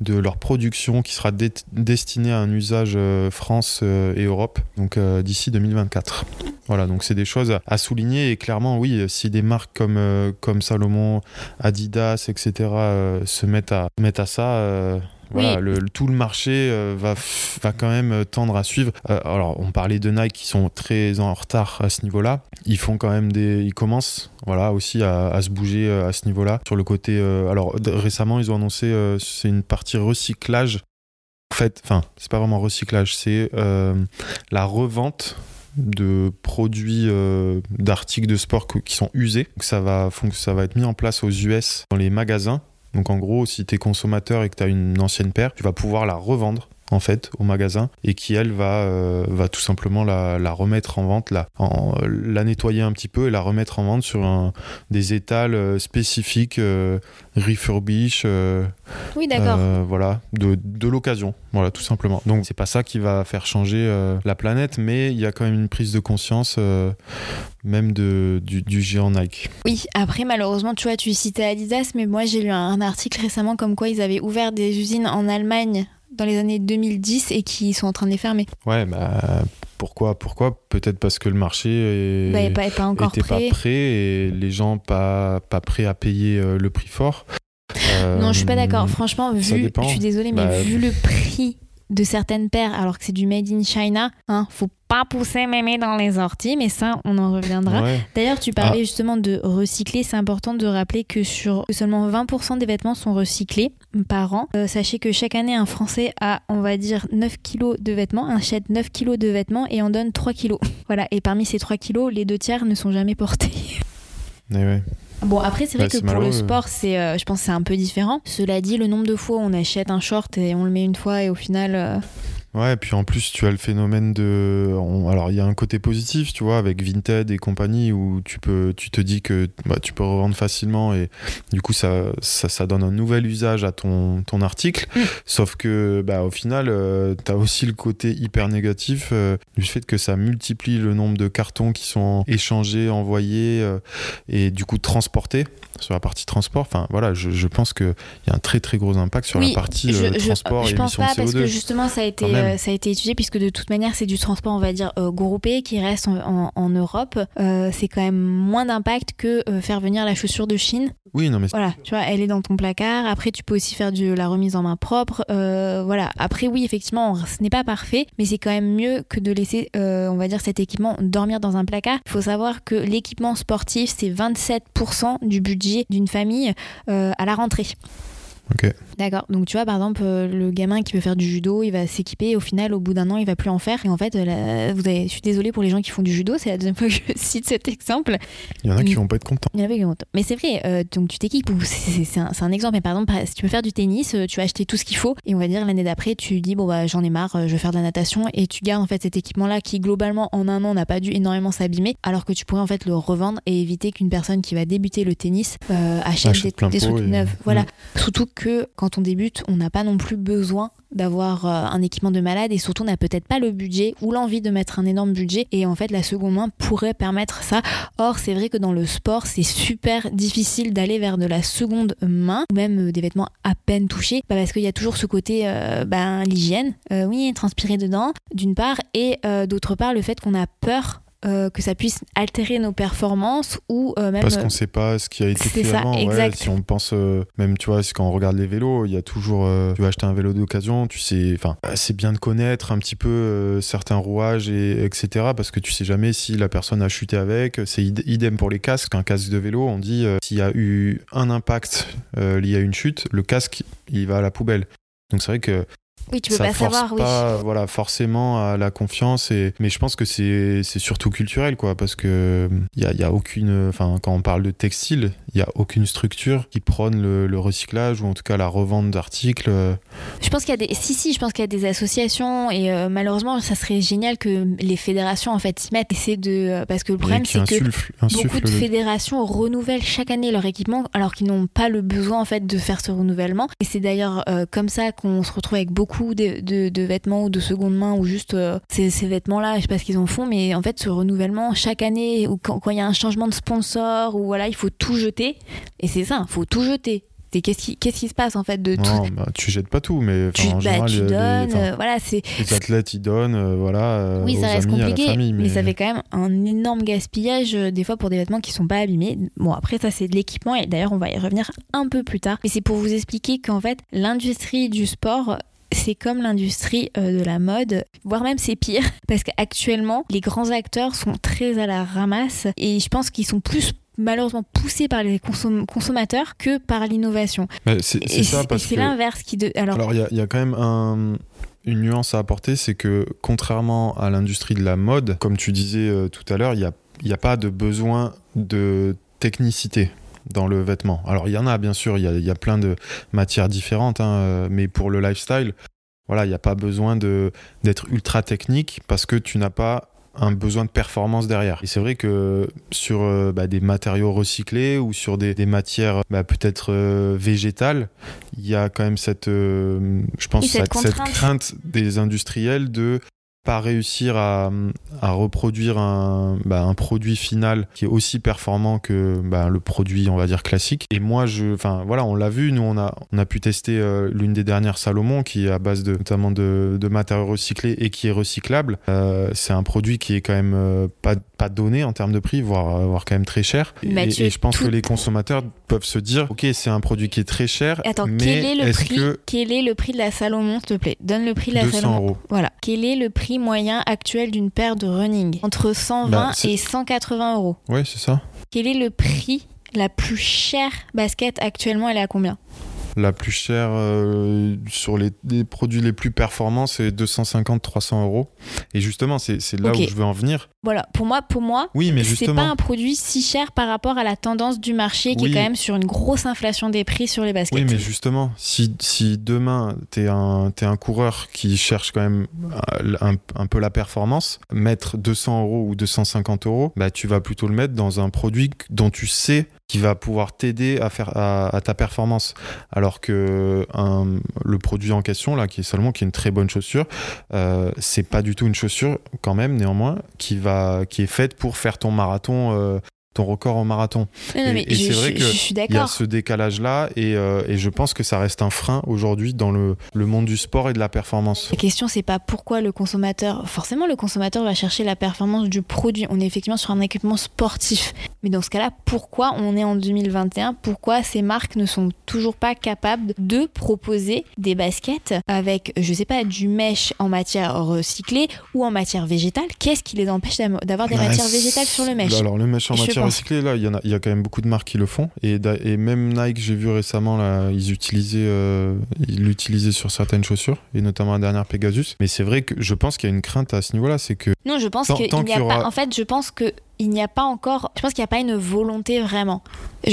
de leur production qui sera destinée à un usage euh, France euh, et Europe, donc d'ici 2024. Voilà, donc c'est des choses à souligner et clairement, oui, si des marques comme, comme Salomon, Adidas, etc. se mettent à, mettent à ça. Tout le marché euh, va, quand même euh, tendre à suivre. Euh, alors, on parlait de Nike qui sont très en retard à ce niveau-là. Ils font quand même des, ils commencent, voilà, aussi à, se bouger à ce niveau-là. Sur le côté, alors récemment, ils ont annoncé, c'est une partie recyclage. En fait, enfin, c'est pas vraiment recyclage, c'est la revente de produits d'articles de sport qui sont usés. Ça va, ça va être mis en place aux US dans les magasins. Donc en gros, si tu es consommateur et que tu as une ancienne paire, tu vas pouvoir la revendre en fait au magasin et qui elle va, euh, va tout simplement la, la remettre en vente, la, en- la nettoyer un petit peu et la remettre en vente sur un- des étals euh, spécifiques, euh, refurbish, euh, Oui, d'accord. voilà, de, de l'occasion, voilà, tout simplement. Donc c'est pas ça qui va faire changer la planète, mais il y a quand même une prise de conscience, même de, du, du géant Nike. Oui, après, malheureusement, tu vois, tu citais Adidas, mais moi, j'ai lu un, un article récemment comme quoi ils avaient ouvert des usines en Allemagne dans les années 2010 et qui sont en train de les fermer. Ouais, bah pourquoi, pourquoi? Peut-être parce que le marché Bah, pas, pas encore prêt. pas prêt et les gens pas pas prêts à payer euh, le prix fort. Non, je suis pas Euh, d'accord. Franchement, ça vu, je suis désolée, mais Bah, vu le prix de certaines paires, alors que c'est du made in China, hein, faut pas pousser mémé dans les orties, mais ça, on en reviendra. Ouais. D'ailleurs, tu parlais justement de recycler. C'est important de rappeler que sur que seulement 20% des vêtements sont recyclés par an. Euh, sachez que chaque année, un Français a, on va dire, 9 kilos de vêtements, achète 9 kilos de vêtements et en donne 3 kilos. Voilà. Et parmi ces 3 kilos, les deux tiers ne sont jamais portés. Eh ouais. Bon, après, c'est vrai Ouais, que pour le sport, c'est, euh, je pense que c'est un peu différent. Cela dit, le nombre de fois où on achète un short et on le met une fois et au final. euh, Ouais, et puis en plus, tu as le phénomène de. on- Alors, il y a un côté positif, tu vois, avec Vinted et compagnie, où tu, peux, tu te dis que bah, tu peux revendre facilement et du coup, ça, ça, ça donne un nouvel usage à ton, ton article. Mm. Sauf que, bah, au final, tu as aussi le côté hyper négatif euh, du fait que ça multiplie le nombre de cartons qui sont échangés, envoyés euh, et du coup transportés sur la partie transport. Enfin, voilà, je, je pense qu'il y a un très très gros impact sur Oui, la partie je, euh, transport je et pense émissions pas de parce CO2. que justement ça a été euh, ça a été étudié puisque de toute manière c'est du transport on va dire euh, groupé qui reste en, en- en Europe. Euh, c'est quand même moins d'impact que faire venir la chaussure de Chine. Oui, non, mais voilà tu vois elle est dans ton placard. Après tu peux aussi faire de la remise en main propre. Voilà. Après oui effectivement ce n'est pas parfait mais c'est quand même mieux que de laisser on va dire cet équipement dormir dans un placard. Il faut savoir que l'équipement sportif c'est 27% du budget d'une famille euh, à la rentrée Ok. D'accord. Donc tu vois, par exemple, euh, le gamin qui veut faire du judo, il va s'équiper et au final, au bout d'un an, il va plus en faire. Et en fait, euh, la- vous avez... je suis désolée pour les gens qui font du judo, c'est la deuxième fois que je cite cet exemple. il y en a qui vont pas être contents. Il y en avait qui ont- Mais c'est vrai, euh, donc tu t'équipes, c'est un, exemple. Mais par exemple, si tu veux faire du tennis, tu vas acheter tout ce qu'il faut et on va dire l'année d'après, tu dis, bon, bah j'en ai marre, je vais faire de la natation et tu gardes en fait cet équipement-là qui, globalement, en un an, n'a pas dû énormément s'abîmer, alors que tu pourrais en fait le revendre et éviter qu'une personne qui va débuter le tennis euh, achète, Achète des, des trucs et- neufs. Voilà. Mm. Surtout que quand on débute, on n'a pas non plus besoin d'avoir euh, un équipement de malade et surtout on n'a peut-être pas le budget ou l'envie de mettre un énorme budget et en fait la seconde main pourrait permettre ça. Or c'est vrai que dans le sport c'est super difficile d'aller vers de la seconde main ou même euh, des vêtements à peine touchés bah, parce qu'il y a toujours ce côté euh, ben, l'hygiène, oui transpirer dedans d'une part et d'autre part le fait qu'on a peur euh, que ça puisse altérer nos performances ou euh, même Parce qu'on sait pas ce qui a été fait ça, avant. ouais. exact. si on pense, euh, même tu vois, quand on regarde les vélos, il y a toujours, euh, tu vas acheter un vélo d'occasion, tu sais, enfin, euh, c'est bien de connaître un petit peu euh, certains rouages et etc. Parce que tu sais jamais si la personne a chuté avec. C'est id- idem pour les casques. Un casque de vélo, on dit euh, s'il y a eu un impact euh, lié à une chute, le casque il va à la poubelle. Donc c'est vrai que oui tu peux ça pas force savoir oui. pas voilà forcément à la confiance et mais je pense que c'est surtout culturel quoi parce que il y a, y a aucune enfin quand on parle de textile il y a aucune structure qui prône le, le recyclage ou en tout cas la revente d'articles euh, Je pense qu'il y a des si si, je pense qu'il y a des associations et euh, malheureusement ça serait génial que les fédérations en fait s'y mettent. Et c'est de euh, parce que le problème c'est que beaucoup de fédérations renouvellent chaque année leur équipement alors qu'ils n'ont pas le besoin en fait de faire ce renouvellement. Et c'est d'ailleurs euh, comme ça qu'on se retrouve avec beaucoup de, de- de vêtements ou de seconde main ou juste euh, ces, ces vêtements-là, je sais pas ce qu'ils en font, mais en fait ce renouvellement chaque année ou quand il y a un changement de sponsor ou voilà il faut tout jeter. Et c'est ça, il faut tout jeter. Et qu'est-ce qui, qu'est-ce qui se passe en fait de tout bah, tu jettes pas tout mais tu, en bah, général tu les- les, donnes, enfin, euh, voilà, c'est les athlètes ils donnent euh, voilà euh, oui, aux ça reste amis, compliqué, famille, mais... mais, ça fait quand même un énorme gaspillage euh, des fois pour des vêtements qui sont pas abîmés. Bon, après ça c'est de l'équipement et d'ailleurs on va y revenir un peu plus tard. Mais c'est pour vous expliquer qu'en fait l'industrie du sport c'est comme l'industrie euh, de la mode, voire même c'est pire, parce qu'actuellement les grands acteurs sont très à la ramasse et je pense qu'ils sont plus malheureusement poussés par les consom- consommateurs que par l'innovation. c'est ça parce c'est que l'inverse qui... De... Alors, Alors, il y a- il y, a quand même un- une nuance à apporter, c'est que contrairement à l'industrie de la mode, comme tu disais euh, tout à l'heure, il n'y a, y a pas de besoin de technicité dans le vêtement. Alors, il y en a, bien sûr, il y a, il y a plein de matières différentes, hein, euh, mais pour le lifestyle, voilà, il n'y a pas besoin d'être ultra technique parce que tu n'as pas un besoin de performance derrière. Et c'est vrai que sur euh, bah, des matériaux recyclés ou sur des, des matières bah, peut-être euh, végétales, il y a quand même cette, euh, je pense, cette cette, crainte des industriels de pas réussir à, à reproduire un, bah, un produit final qui est aussi performant que bah, le produit, on va dire, classique. Et moi, je, enfin, voilà, on l'a vu, nous, on a, on a pu tester euh, l'une des dernières Salomon qui est à base de, notamment de, de matériaux recyclés et qui est recyclable. Euh, c'est un produit qui est quand même euh, pas, pas donné en termes de prix, voire, voire quand même très cher. Et, Mathieu, et je pense tout- que les consommateurs peuvent se dire, ok, c'est un produit qui est très cher, Attends, mais quel est le prix que Quel est le prix de la Salomon, s'il te plaît? Donne le prix de la 200 Salomon. euros Voilà. Quel est le prix moyen actuel d'une paire de running Entre 120 Bah, et 180 euros. Ouais, c'est ça. Quel est le prix la plus chère basket actuellement Elle est à combien? La plus chère euh, sur les, les produits les plus performants, c'est 250-300 euros. Et justement, c'est là où je veux en venir. Voilà, pour moi, pour moi, Oui, mais c'est pas un produit si cher par rapport à la tendance du marché qui Oui. est quand même sur une grosse inflation des prix sur les baskets. Oui, mais justement, si, si demain, tu es un, t'es un coureur qui cherche quand même un, un peu la performance, mettre 200 euros ou 250 euros, bah, tu vas plutôt le mettre dans un produit dont tu sais qui va pouvoir t'aider à faire à, à ta performance. Alors que un- le produit en question, là, qui est seulement qui est une très bonne chaussure, euh, c'est pas du tout une chaussure, quand même, néanmoins, qui, va, qui est faite pour faire ton marathon. Ton record en marathon. Non, non, et- mais et c'est vrai je- que je suis Il y a ce décalage-là et, euh, et je pense que ça reste un frein aujourd'hui dans le, le monde du sport et de la performance. La question, c'est pas pourquoi le consommateur. Forcément, le consommateur va chercher la performance du produit. On est effectivement sur un équipement sportif. Mais dans ce cas-là, pourquoi on est en 2021 Pourquoi ces marques ne sont toujours pas capables de proposer des baskets avec, je sais pas, du mesh en matière recyclée ou en matière végétale? Qu'est-ce qui les empêche d'avoir des Bah, matières végétales sur le mesh? Alors le mesh en Je matière là, il y, en a, il y a quand même beaucoup de marques qui le font. Et, même Nike, j'ai vu récemment, là, ils utilisaient, euh, ils l'utilisaient sur certaines chaussures, et notamment la dernière Pegasus. Mais c'est vrai que je pense qu'il y a une crainte à ce niveau-là, c'est que Non, je pense qu'il n'y a pas. En fait, je pense que il n'y a pas encore. Je pense qu'il n'y a pas une volonté vraiment.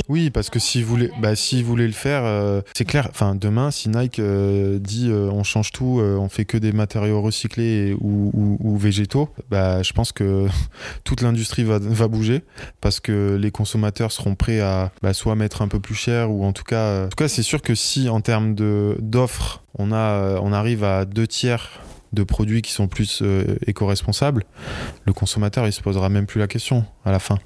Oui, parce que s'ils voulaient, bah, s'ils voulaient le faire, euh, c'est clair. Enfin, demain, si Nike euh, dit euh, on change tout, on fait que des matériaux recyclés ou, végétaux, bah, je pense que toute l'industrie va, bouger parce que les consommateurs seront prêts à bah, soit mettre un peu plus cher ou en tout cas, en tout cas, c'est sûr que si en termes d'offres, on on arrive à deux tiers de produits qui sont plus euh, éco-responsables, le consommateur il se posera même plus la question à la fin.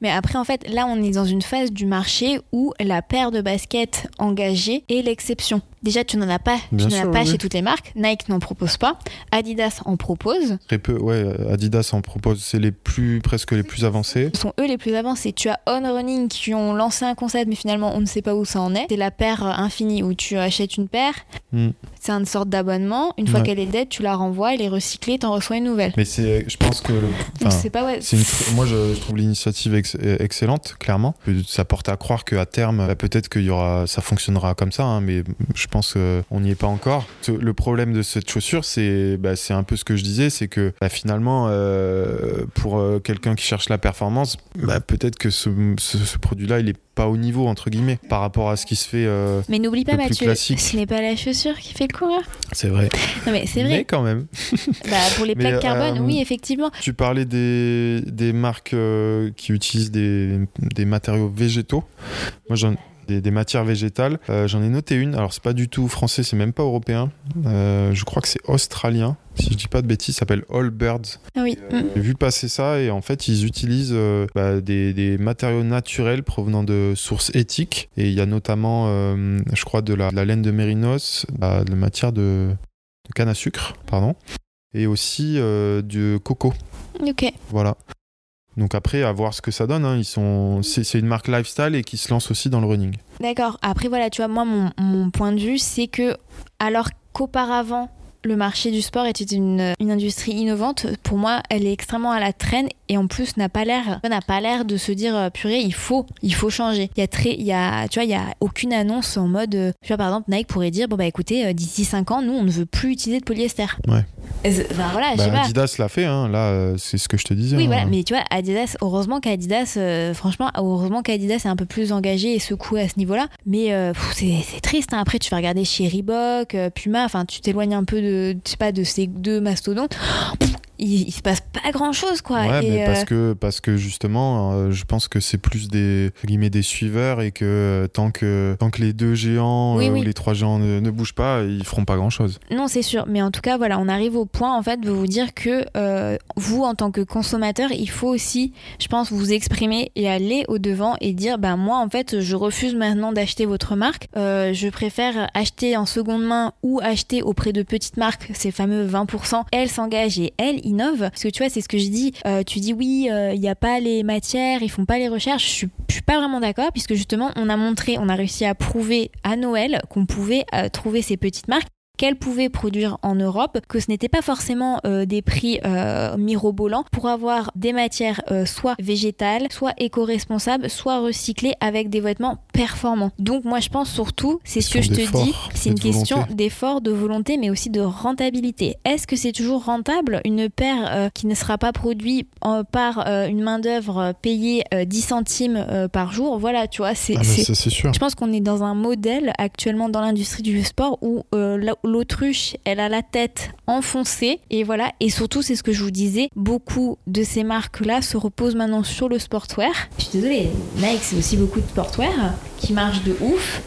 Mais après, en fait, là, on est dans une phase du marché où la paire de baskets engagée est l'exception. Déjà, tu n'en as pas, Bien tu n'en as pas oui. chez toutes les marques. Nike n'en propose pas. Adidas en propose. Très peu, ouais, Adidas en propose, c'est les plus, presque les plus avancés. Ce sont eux les plus avancés. Tu as On Running qui ont lancé un concept, mais finalement, on ne sait pas où ça en est. C'est la paire infinie où tu achètes une paire. Hmm. C'est une sorte d'abonnement. Une fois Ouais. qu'elle est dead, tu la renvoies, elle est recyclée, t'en reçois une nouvelle. Mais c'est, je pense que, enfin, c'est pas ouais. une, moi je, je trouve l'initiative ex- excellente, clairement. Ça porte à croire qu'à terme, bah, peut-être qu'il y aura, ça fonctionnera comme ça, hein, mais je pense qu'on n'y est pas encore. Le problème de cette chaussure, c'est, bah, un peu ce que je disais, c'est que bah, finalement, euh, pour euh, quelqu'un qui cherche la performance, bah, peut-être que ce, ce- ce produit-là, il est pas au niveau entre guillemets par rapport à ce qui se fait. euh, Mais n'oublie pas, Mathieu, classique. ce n'est pas la chaussure qui fait le coureur. c'est vrai. Non, mais c'est vrai. Mais quand même. Bah, pour les Mais, plaques carbone, euh, oui, effectivement. Tu parlais des, des marques euh, qui utilisent des, des matériaux végétaux. Moi, j'en des, des matières végétales. Euh, j'en ai noté une. Alors, c'est pas du tout français, c'est même pas européen. Euh, je crois que c'est australien. Si je dis pas de bêtises, s'appelle All Birds. Ah oui. Mm. J'ai vu passer ça et en fait, ils utilisent euh, bah, des, des matériaux naturels provenant de sources éthiques. Et il y a notamment, euh, je crois, de la, de la laine de mérinos, bah, de la matière de, de canne à sucre, pardon. Et aussi euh, du coco. Ok. Voilà. Donc après, à voir ce que ça donne. hein. Ils sont, c'est, une marque lifestyle et qui se lance aussi dans le running. D'accord. Après, voilà, tu vois, moi, mon, mon point de vue, c'est que, alors qu'auparavant, le marché du sport était une, une industrie innovante, pour moi, elle est extrêmement à la traîne et en plus n'a pas l'air n'a pas l'air de se dire euh, purée, il faut il faut changer. Il y a très il y a tu vois, il y a aucune annonce en mode euh, tu vois par exemple Nike pourrait dire bon bah écoutez, euh, d'ici 5 ans, nous on ne veut plus utiliser de polyester. Ouais. Enfin voilà, Bah, pas. Adidas l'a fait, hein. là, euh, c'est ce que je te disais. Oui, hein. voilà, mais tu vois, Adidas, heureusement qu'Adidas, euh, franchement, heureusement qu'Adidas est un peu plus engagé et secoué à ce niveau-là. Mais euh, c'est triste, hein. après tu vas regarder chez Reebok, Puma, enfin tu t'éloignes un peu de, je sais pas, de ces deux mastodontes. Pff, Il, il se passe pas grand-chose, quoi. Ouais, Et, mais parce euh, que, parce que justement, euh, je pense que c'est plus des, guillemets, des suiveurs et que euh, tant que, tant que les deux géants Oui, oui. ou les trois géants ne, ne bougent pas, ils feront pas grand chose. Non, c'est sûr. Mais en tout cas, voilà, on arrive au point, en fait, de vous dire que vous, en tant que consommateur, il faut aussi, je pense, vous exprimer et aller au-devant et dire, bah, moi, en fait, je refuse maintenant d'acheter votre marque. Je préfère acheter en seconde main ou acheter auprès de petites marques, ces fameux 20%. Elles s'engagent et elles Parce que tu vois, c'est ce que je dis. Euh, tu dis, oui, euh, il n'y a pas les matières, ils font pas les recherches. Je suis, je suis pas vraiment d'accord, puisque justement, on a montré, on a réussi à prouver à Noël qu'on pouvait euh, trouver ces petites marques qu'elle pouvait produire en Europe, que ce n'était pas forcément euh, des prix euh, mirobolants pour avoir des matières euh, soit végétales, soit éco-responsables, soit recyclées avec des vêtements performants. Donc moi je pense surtout, c'est ce que je te dis, c'est une question d'effort, de volonté, mais aussi de rentabilité. Est-ce que c'est toujours rentable? Une paire qui ne sera pas produite par une main d'œuvre payée euh, 10 centimes par jour? Voilà, tu vois, c'est Ah bah, c'est- sûr. je pense qu'on est dans un modèle actuellement dans l'industrie du sport où la- l'autruche, elle a la tête enfoncée et voilà. Et surtout, c'est ce que je vous disais, beaucoup de ces marques-là se reposent maintenant sur le sportwear. Je suis désolée, Nike, c'est aussi beaucoup de sportwear qui marche de ouf.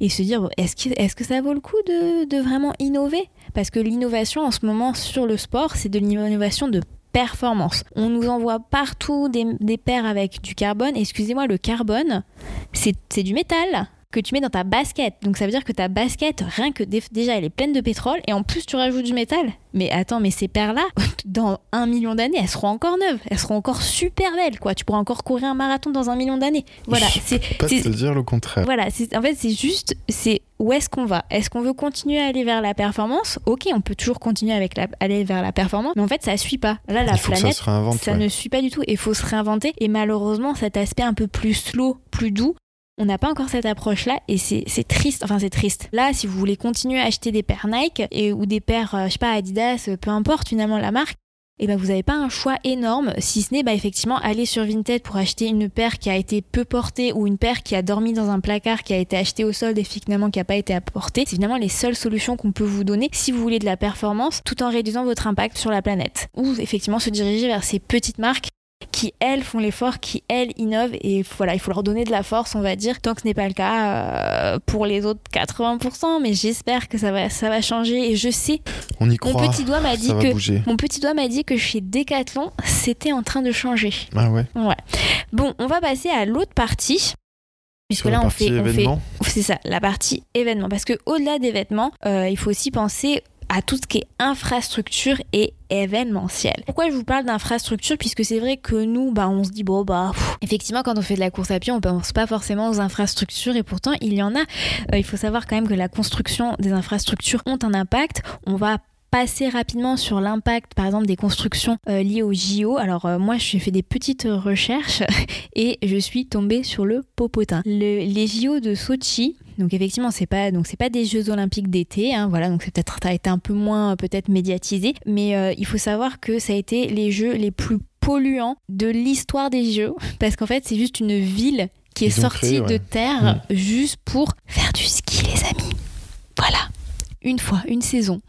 Et se dire, est-ce que, est que ça vaut le coup de, vraiment innover? Parce que l'innovation en ce moment sur le sport, c'est de l'innovation de performance. On nous envoie partout des, des paires avec du carbone. Excusez-moi, le carbone, c'est du métal que tu mets dans ta basket. Donc ça veut dire que ta basket, rien que dé- déjà, elle est pleine de pétrole et en plus tu rajoutes du métal. Mais attends, mais ces paires-là, dans un million d'années, elles seront encore neuves. Elles seront encore super belles, quoi. Tu pourras encore courir un marathon dans un million d'années. Voilà, c'est Pas te dire le contraire. voilà, en fait, c'est juste, c'est où est-ce qu'on va? Est-ce qu'on veut continuer à aller vers la performance? Ok, on peut toujours continuer avec la, aller vers la performance, mais en fait, ça suit pas. Là, la Il faut que ça planète, se réinvente. ça ouais. ne suit pas du tout. Il faut se réinventer. Et malheureusement, cet aspect un peu plus slow, plus doux, on n'a pas encore cette approche-là et c'est triste. Enfin, c'est triste. Là, si vous voulez continuer à acheter des paires Nike ou des paires, euh, je sais pas, Adidas, euh, peu importe finalement la marque, et ben vous n'avez pas un choix énorme, si ce n'est bah, effectivement aller sur Vinted pour acheter une paire qui a été peu portée ou une paire qui a dormi dans un placard, qui a été achetée au solde et finalement qui n'a pas été apportée. C'est finalement les seules solutions qu'on peut vous donner si vous voulez de la performance tout en réduisant votre impact sur la planète. Ou effectivement se diriger vers ces petites marques qui elles font l'effort, qui elles innovent et voilà, il faut leur donner de la force, on va dire, tant que ce n'est pas le cas euh, pour les autres 80%, mais j'espère que ça va, ça va changer et je sais, On y mon petit doigt m'a dit Ça que mon petit doigt m'a dit que chez Decathlon, c'était en train de changer. Ah ouais. Bon, on va passer à l'autre partie. Puisque là, on fait, on fait, c'est ça, la partie événement. Parce que au-delà des vêtements, euh, il faut aussi penser à tout ce qui est infrastructure et Pourquoi je vous parle d'infrastructure Puisque c'est vrai que nous, bah, on se dit, bon, bah, effectivement, quand on fait de la course à pied, on pense pas forcément aux infrastructures et pourtant, il y en a. Euh, il faut savoir quand même que la construction des infrastructures ont un impact. On va passer rapidement sur l'impact, par exemple, des constructions euh, liées au JO. Alors, euh, moi, j'ai fait des petites recherches et je suis tombée sur le popotin. Le- les JO de Sochi, donc effectivement, c'est pas donc c'est pas des Jeux Olympiques d'été, hein, voilà, donc c'est peut-être ça a été un peu moins euh, peut-être médiatisé, mais euh, il faut savoir que ça a été les Jeux les plus polluants de l'histoire des Jeux, parce qu'en fait, c'est juste une ville qui est Ils sortie créé, ouais. de terre juste pour faire du ski, les amis. Voilà. Une fois, une saison.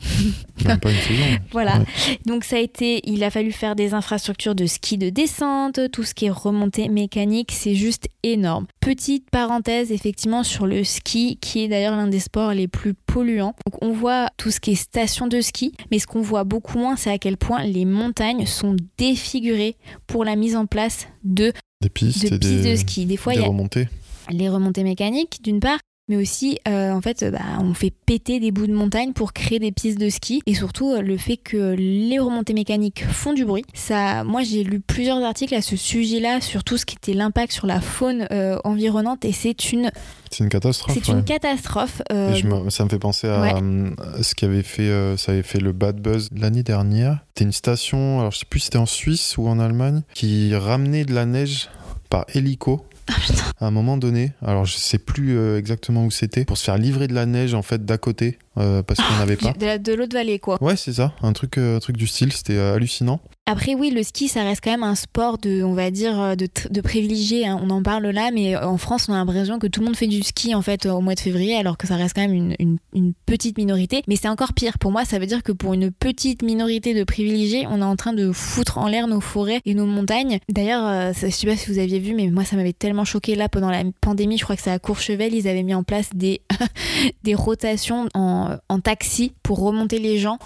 Même pas une saison. Voilà. Ouais. Donc ça a été, il a fallu faire des infrastructures de ski de descente, tout ce qui est remontée mécanique, c'est juste énorme. Petite parenthèse effectivement sur le ski, qui est d'ailleurs l'un des sports les plus polluants. Donc on voit tout ce qui est station de ski, mais ce qu'on voit beaucoup moins, c'est à quel point les montagnes sont défigurées pour la mise en place de, Des pistes de pistes des, de ski. Des fois, il y a remontées. les remontées mécaniques d'une part mais aussi euh, en fait bah, on fait péter des bouts de montagne pour créer des pistes de ski et surtout euh, le fait que les remontées mécaniques font du bruit ça moi j'ai lu plusieurs articles à ce sujet là sur tout ce qui était l'impact sur la faune euh, environnante et c'est une C'est une catastrophe. c'est ouais. une catastrophe euh, me- ça me fait penser à, Ouais. euh, ce qui avait fait, euh, ça avait fait le bad buzz l'année dernière. C'était une station, alors je sais plus si c'était en Suisse ou en Allemagne, qui ramenait de la neige par hélico. Ah, à un moment donné, alors je sais plus euh, exactement où c'était, pour se faire livrer de la neige en fait d'à côté, euh, parce qu'il n'y en avait pas. de, la- de l'autre vallée quoi Ouais, c'est ça, un truc, euh, un truc du style, c'était hallucinant. Après, oui, le ski, ça reste quand même un sport de, on va dire, euh, de, privilégié. hein. On en parle là, mais en France, on a l'impression que tout le monde fait du ski en fait au mois de février, alors que ça reste quand même une, petite minorité. Mais c'est encore pire. Pour moi, ça veut dire que pour une petite minorité de privilégiés, on est en train de foutre en l'air nos forêts et nos montagnes. D'ailleurs, euh, je sais pas si vous aviez vu, mais moi, ça m'avait tellement choqué là pendant la pandémie. Je crois que c'est à Courchevel, ils avaient mis en place des, des rotations en taxi pour remonter les gens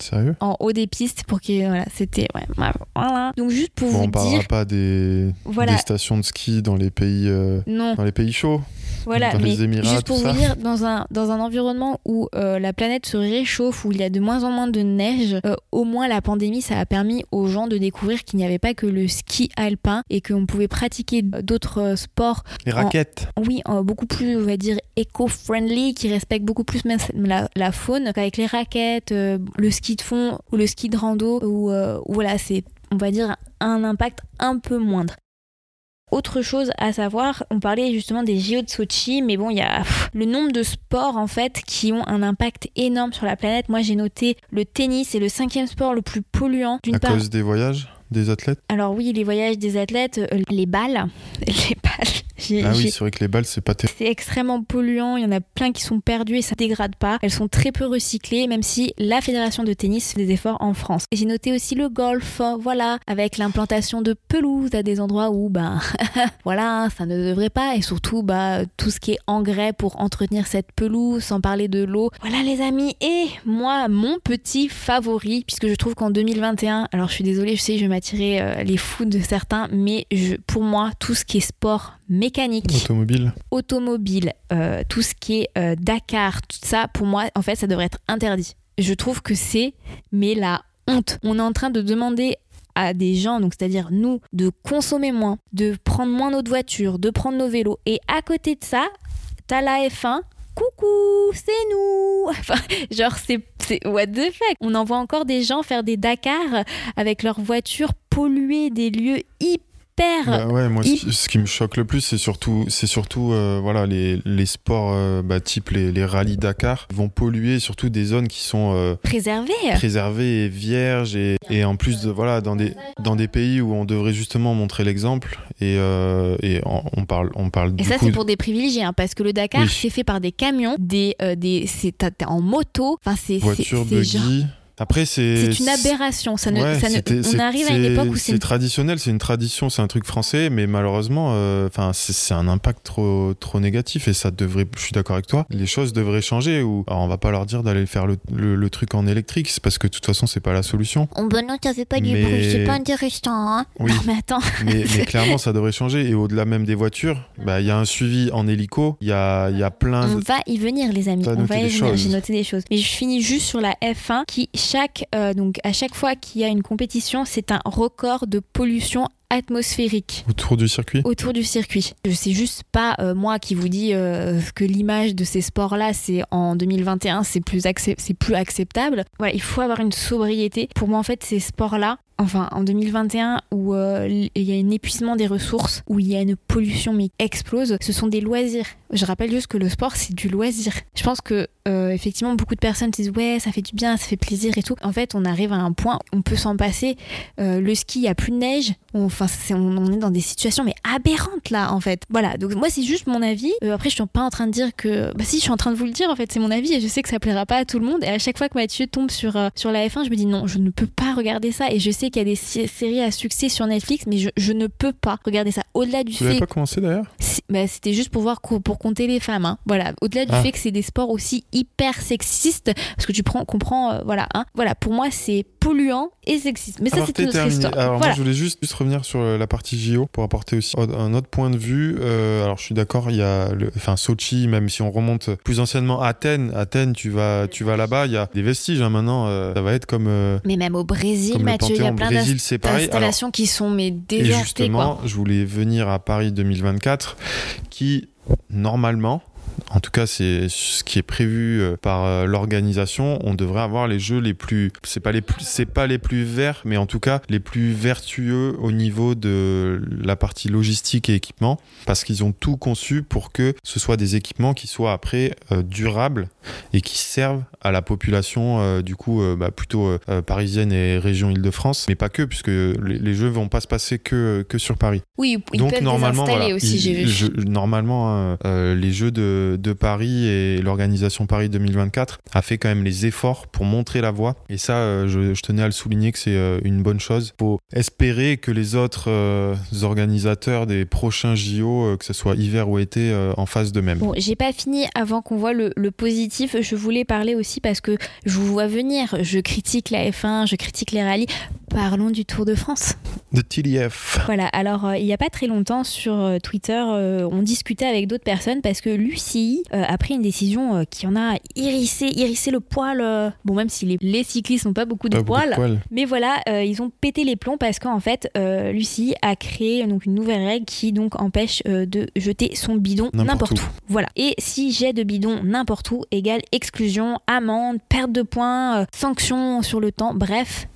Sérieux en haut des pistes pour que voilà c'était ouais, voilà. Donc juste pour Bon, on vous parlera dire pas des, voilà. des stations de ski dans les pays, euh, non. dans les pays chauds. Voilà, dans mais les Émirats, juste pour tout vous ça. dire, dans un, dans un environnement où euh, la planète se réchauffe, où il y a de moins en moins de neige, euh, au moins la pandémie, ça a permis aux gens de découvrir qu'il n'y avait pas que le ski alpin et qu'on pouvait pratiquer d'autres euh, sports, Les raquettes. oui, euh, beaucoup plus, on va dire, éco-friendly, qui respectent beaucoup plus même la, la faune, avec les raquettes, euh, le ski de fond ou le ski de rando, où, euh, où voilà, c'est, on va dire, un impact un peu moindre. Autre chose à savoir, on parlait justement des JO de Sochi, mais bon, il y a pff, le nombre de sports en fait qui ont un impact énorme sur la planète. Moi, j'ai noté le tennis, c'est le cinquième sport le plus polluant. D'une À part, cause des voyages? Des athlètes. alors oui, les voyages des athlètes, euh, les balles, les balles. Ah oui, c'est vrai que les balles, c'est pas terrible. c'est extrêmement polluant, il y en a plein qui sont perdus et ça dégrade pas. Elles sont très peu recyclées, même si la fédération de tennis fait des efforts en France. J'ai noté aussi le golf, voilà, avec l'implantation de pelouses à des endroits où, bah, voilà, ça ne devrait pas. Et surtout, bah, tout ce qui est engrais pour entretenir cette pelouse, sans parler de l'eau. Voilà, les amis. Et moi, mon petit favori, puisque je trouve qu'en 2021, alors je suis désolée, je sais, je vais m'attirer euh, les fous de certains, mais je, pour moi, tout ce qui est sport mécanique, Automobile. automobile, euh, tout ce qui est euh, Dakar, tout ça, pour moi, en fait, ça devrait être interdit. Je trouve que c'est, mais la honte. On est en train de demander à des gens, donc c'est-à-dire nous, de consommer moins, de prendre moins notre voiture, de prendre nos vélos. Et à côté de ça, t'as la F1. Coucou, c'est nous. Enfin, genre c'est what the fuck? On envoie encore des gens faire des Dakar avec leurs voitures polluer des lieux hyper Bah ouais, moi, ce qui me choque le plus, c'est surtout, c'est surtout euh, voilà, les, les sports euh, bah, type les, les rallyes Dakar vont polluer surtout des zones qui sont euh, préservés. préservées et vierges et, et en plus de, voilà, dans, des, dans des pays où on devrait justement montrer l'exemple et, et on, parle, on parle Et du ça, c'est pour des privilégiés, hein, parce que le Dakar, Oui. c'est fait par des camions, des, des, c'est en moto. Enfin, c'est voiture, c'est genre- buggy. Après, c'est. c'est une aberration. Ça ne, Ouais, ça ne- c'était- on arrive à une époque où c'est c'est traditionnel, c'est une tradition, c'est un truc français, mais malheureusement, euh, enfin, c'est c'est un impact trop, trop négatif et ça devrait. Je suis d'accord avec toi. Les choses devraient changer. Ou alors, on va pas leur dire d'aller faire le, le- le truc en électrique, c'est parce que de toute façon, c'est pas la solution. Oh ben non, ça fait pas du Mais- bruit, c'est pas intéressant. Hein Oui. Non, mais attends. Mais, mais clairement, ça devrait changer. Et au-delà même des voitures, bah, il y a un suivi en hélico. Il y a, il y a plein. On de- va y venir, les amis. On va y venir. J'ai noté des choses. Mais je finis juste sur la F1 qui, chaque, euh, donc, à chaque fois qu'il y a une compétition, c'est un record de pollution atmosphérique. Autour du circuit? autour du circuit. Je sais juste pas euh, moi qui vous dis euh, que l'image de ces sports-là, c'est en 2021, c'est plus c'est plus acceptable. Voilà, il faut avoir une sobriété. Pour moi, en fait, ces sports-là, enfin en 2021 où euh, il y a un épuisement des ressources, où il y a une pollution mais explose, ce sont des loisirs. Je rappelle juste que le sport c'est du loisir. Je pense que euh, effectivement beaucoup de personnes disent ouais ça fait du bien, ça fait plaisir et tout. En fait on arrive à un point où on peut s'en passer. Euh, le ski, il y a plus de neige. Enfin on, est dans des situations mais aberrantes là en fait. Voilà donc moi c'est juste mon avis. Après je suis pas en train de dire que bah si je suis en train de vous le dire en fait c'est mon avis et je sais que ça plaira pas à tout le monde. Et à chaque fois que Mathieu tombe sur sur la F1 je me dis non je ne peux pas regarder ça et je sais qu'il y a des sé- séries à succès sur Netflix mais je, je ne peux pas regarder ça. Au-delà du Tu l'avais fait pas commencé d'ailleurs? Bah, c'était juste pour voir pour compter les femmes hein. voilà au-delà du Ah. fait que c'est des sports aussi hyper sexistes parce que tu prends comprends euh, voilà hein. voilà pour moi c'est polluant et sexiste mais ça c'est une autre terminé. histoire Alors voilà moi je voulais juste, juste revenir sur euh, la partie JO pour apporter aussi un autre point de vue. Euh, alors je suis d'accord, il y a le, enfin Sochi, même si on remonte plus anciennement Athènes, Athènes, tu vas, tu vas là-bas, il y a des vestiges hein, maintenant. euh, ça va être comme, mais même au Brésil Mathieu il y a Brésil, c'est pareil. Alors, d'installations qui sont mais et désertées justement, quoi je voulais venir à Paris 2024, qui normalement. En tout cas, c'est ce qui est prévu euh, par euh, l'organisation. On devrait avoir les jeux les plus, c'est pas les plus, c'est pas les plus verts, mais en tout cas les plus vertueux au niveau de la partie logistique et équipement, parce qu'ils ont tout conçu pour que ce soit des équipements qui soient après euh, durables et qui servent à la population euh, du coup euh, bah, plutôt parisienne et région Île-de-France, mais pas que, puisque les, les jeux vont pas se passer que que sur Paris. oui ils Donc peuvent normalement, voilà, aussi j'ai vu je- normalement, euh, les jeux de de, de Paris et l'organisation Paris 2024 a fait quand même les efforts pour montrer la voie. Et ça, euh, je, je tenais à le souligner que c'est euh, une bonne chose. faut espérer que les autres euh, organisateurs des prochains JO, que ce soit hiver ou été, euh, en fassent de même. Bon, j'ai pas fini avant qu'on voit le, le positif. Je voulais parler aussi parce que je vous vois venir. Je critique la F1, je critique les rallyes. Parlons du Tour de France. De TDF. Voilà, alors euh, il n'y a pas très longtemps sur Twitter, on discutait avec d'autres personnes parce que l'UCI euh, a pris une décision euh, qui en a irrissé, irrissé le poil. euh, bon, même si les, les cyclistes n'ont pas beaucoup de Pas beaucoup de poils. Mais voilà, ils ont pété les plombs parce qu'en fait, euh, l'UCI a créé donc une nouvelle règle qui donc empêche de jeter son bidon N'importe où. où. Voilà. Et si jet de bidon n'importe où égale exclusion, amende, perte de points, sanction sur le temps, bref.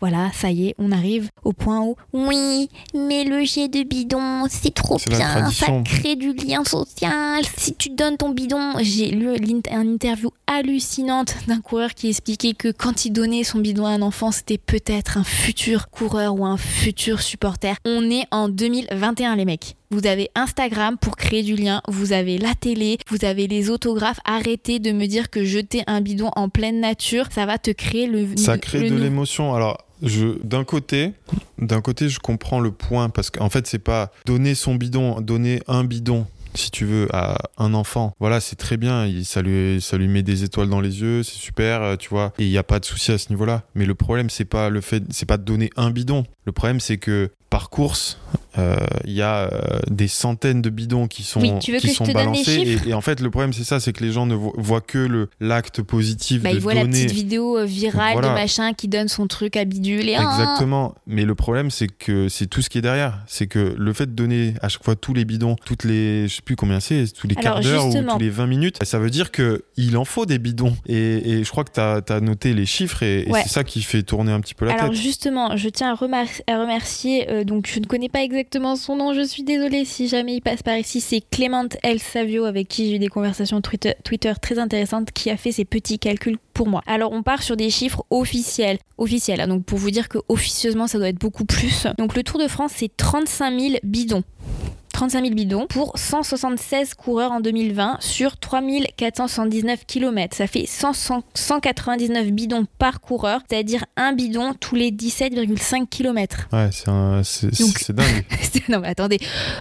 Voilà, ça y est, on arrive au point où oui, mais le jet de bidon, c'est trop bien, ça crée du lien social. Si tu donnes ton bidon, j'ai lu l'in- un interview hallucinante d'un coureur qui expliquait que quand il donnait son bidon à un enfant, c'était peut-être un futur coureur ou un futur supporter. On est en 2021 les mecs. Vous avez Instagram pour créer du lien, vous avez la télé, vous avez les autographes. Arrêtez de me dire que jeter un bidon en pleine nature, ça va te créer le Ça le crée de l'émotion. Alors, je, d'un côté, d'un côté, je comprends le point parce qu'en fait, c'est pas donner son bidon, donner un bidon. Si tu veux, à un enfant, voilà, c'est très bien. Ça lui, ça lui met des étoiles dans les yeux, c'est super, euh, tu vois. Et il n'y a pas de souci à ce niveau-là. Mais le problème, c'est pas le fait, c'est pas de donner un bidon. Le problème, c'est que par course, euh, il y a euh, des centaines de bidons qui sont, Oui, tu veux qui que je te donne les balancés. et, et en fait, le problème, c'est ça, c'est que les gens ne vo- voient que le l'acte positif Bah, de il voit la petite vidéo virale Voilà. de machin qui donne son truc à bidule et Exactement. Mais le problème, c'est que c'est tout ce qui est derrière. C'est que le fait de donner à chaque fois tous les bidons, toutes les, je sais plus combien c'est, tous les Alors, quarts d'heure ou tous les 20 minutes, ça veut dire que il en faut des bidons. Et, et je crois que tu as, noté les chiffres et, c'est ça qui fait tourner un petit peu la Alors tête. justement, je tiens à, remar- à remercier, euh, donc je ne connais pas exactement son nom, je suis désolée si jamais il passe par ici, c'est Clément El Savio avec qui j'ai eu des conversations Twitter, Twitter très intéressantes qui a fait ces petits calculs pour moi. Alors on part sur des chiffres officiels, officiels, hein, donc pour vous dire que officieusement ça doit être beaucoup plus. Donc le Tour de France c'est 35 000 bidons. 35 000 bidons pour 176 coureurs en 2020 sur 3479 km. Ça fait 100 199 bidons par coureur, c'est-à-dire un bidon tous les 17,5 km. Ouais, c'est un- dingue. non mais attendez,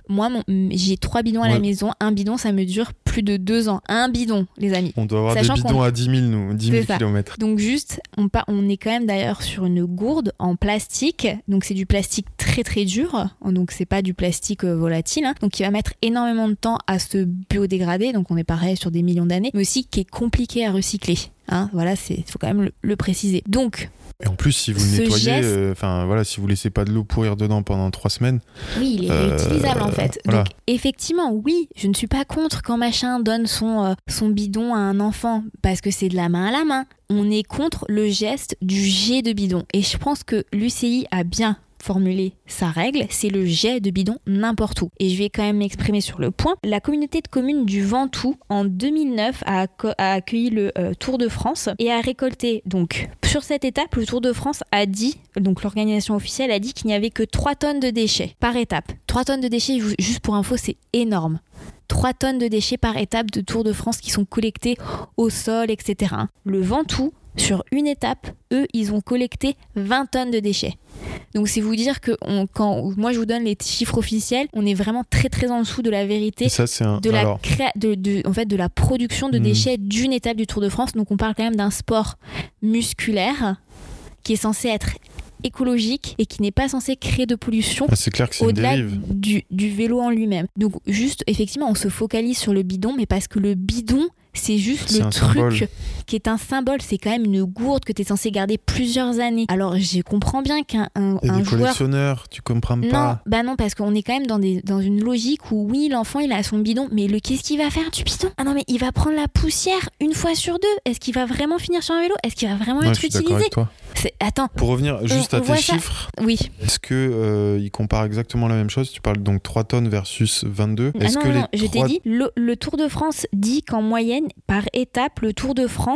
moi mon- j'ai trois bidons à la maison, un bidon ça me dure plus de deux ans. Un bidon les amis. On doit avoir Sachant des bidons à 10 000, nous, 10 000 C'est ça. kilomètres. Donc juste, on, pa- on est quand même d'ailleurs sur une gourde en plastique. Donc c'est du plastique très très dur. Donc c'est pas du plastique euh, volatile. hein. Donc il va mettre énormément de temps à se biodégrader. Donc on est pareil sur des millions d'années. Mais aussi qui est compliqué à recycler. Hein, voilà, c'est faut quand même le, le préciser. Donc Et en plus, si vous le nettoyez, geste- euh, enfin voilà, si vous laissez pas de l'eau pourrir dedans pendant 3 semaines, Oui, il est Euh, réutilisable en fait. voilà. Donc effectivement, oui, je ne suis pas contre quand machin donne son, euh, son bidon à un enfant parce que c'est de la main à la main. On est contre le geste du jet de bidon. Et je pense que l'UCI a bien formulé sa règle, c'est le jet de bidon n'importe où. Et je vais quand même m'exprimer sur le point. La communauté de communes du Ventoux, en 2009, a, accueilli le euh, Tour de France et a récolté, donc, sur cette étape, le Tour de France a dit, donc l'organisation officielle a dit qu'il n'y avait que 3 tonnes de déchets par étape. 3 tonnes de déchets, ju- juste pour info, c'est énorme. 3 tonnes de déchets par étape de Tour de France qui sont collectés au sol, etc. Le Ventoux, sur une étape, eux, ils ont collecté 20 tonnes de déchets. Donc c'est vous dire que on- quand moi je vous donne les chiffres officiels, on est vraiment très très en dessous de la vérité ça un. de la alors, créa- de, de- en fait de la production de Hmm. déchets d'une étape du Tour de France. Donc on parle quand même d'un sport musculaire qui est censé être écologique et qui n'est pas censé créer de pollution ah, au-delà du, du vélo en lui-même. Donc juste, effectivement, on se focalise sur le bidon, mais parce que le bidon, c'est juste le truc symbole. Qui est un symbole. C'est quand même une gourde que tu es censé garder plusieurs années. Alors, je comprends bien qu'un un, un des joueur... collectionneurs, tu comprends Non, pas. bah non, parce qu'on est quand même dans, des, dans une logique où oui, l'enfant il a son bidon, mais le qu'est-ce qu'il va faire du bidon? Ah non, mais il va prendre la poussière une fois sur deux. Est-ce qu'il va vraiment finir sur un vélo? Est-ce qu'il va vraiment Ouais, je être suis utilisé? avec toi. C'est- Attends, Pour revenir juste on à voit tes ça. chiffres, oui. est-ce que euh, ils comparent exactement la même chose? Tu parles donc 3 tonnes versus 22. Ah Est-ce non, que non, les non, je t'ai dit, le, le Tour de France dit qu'en moyenne, par étape, le Tour de France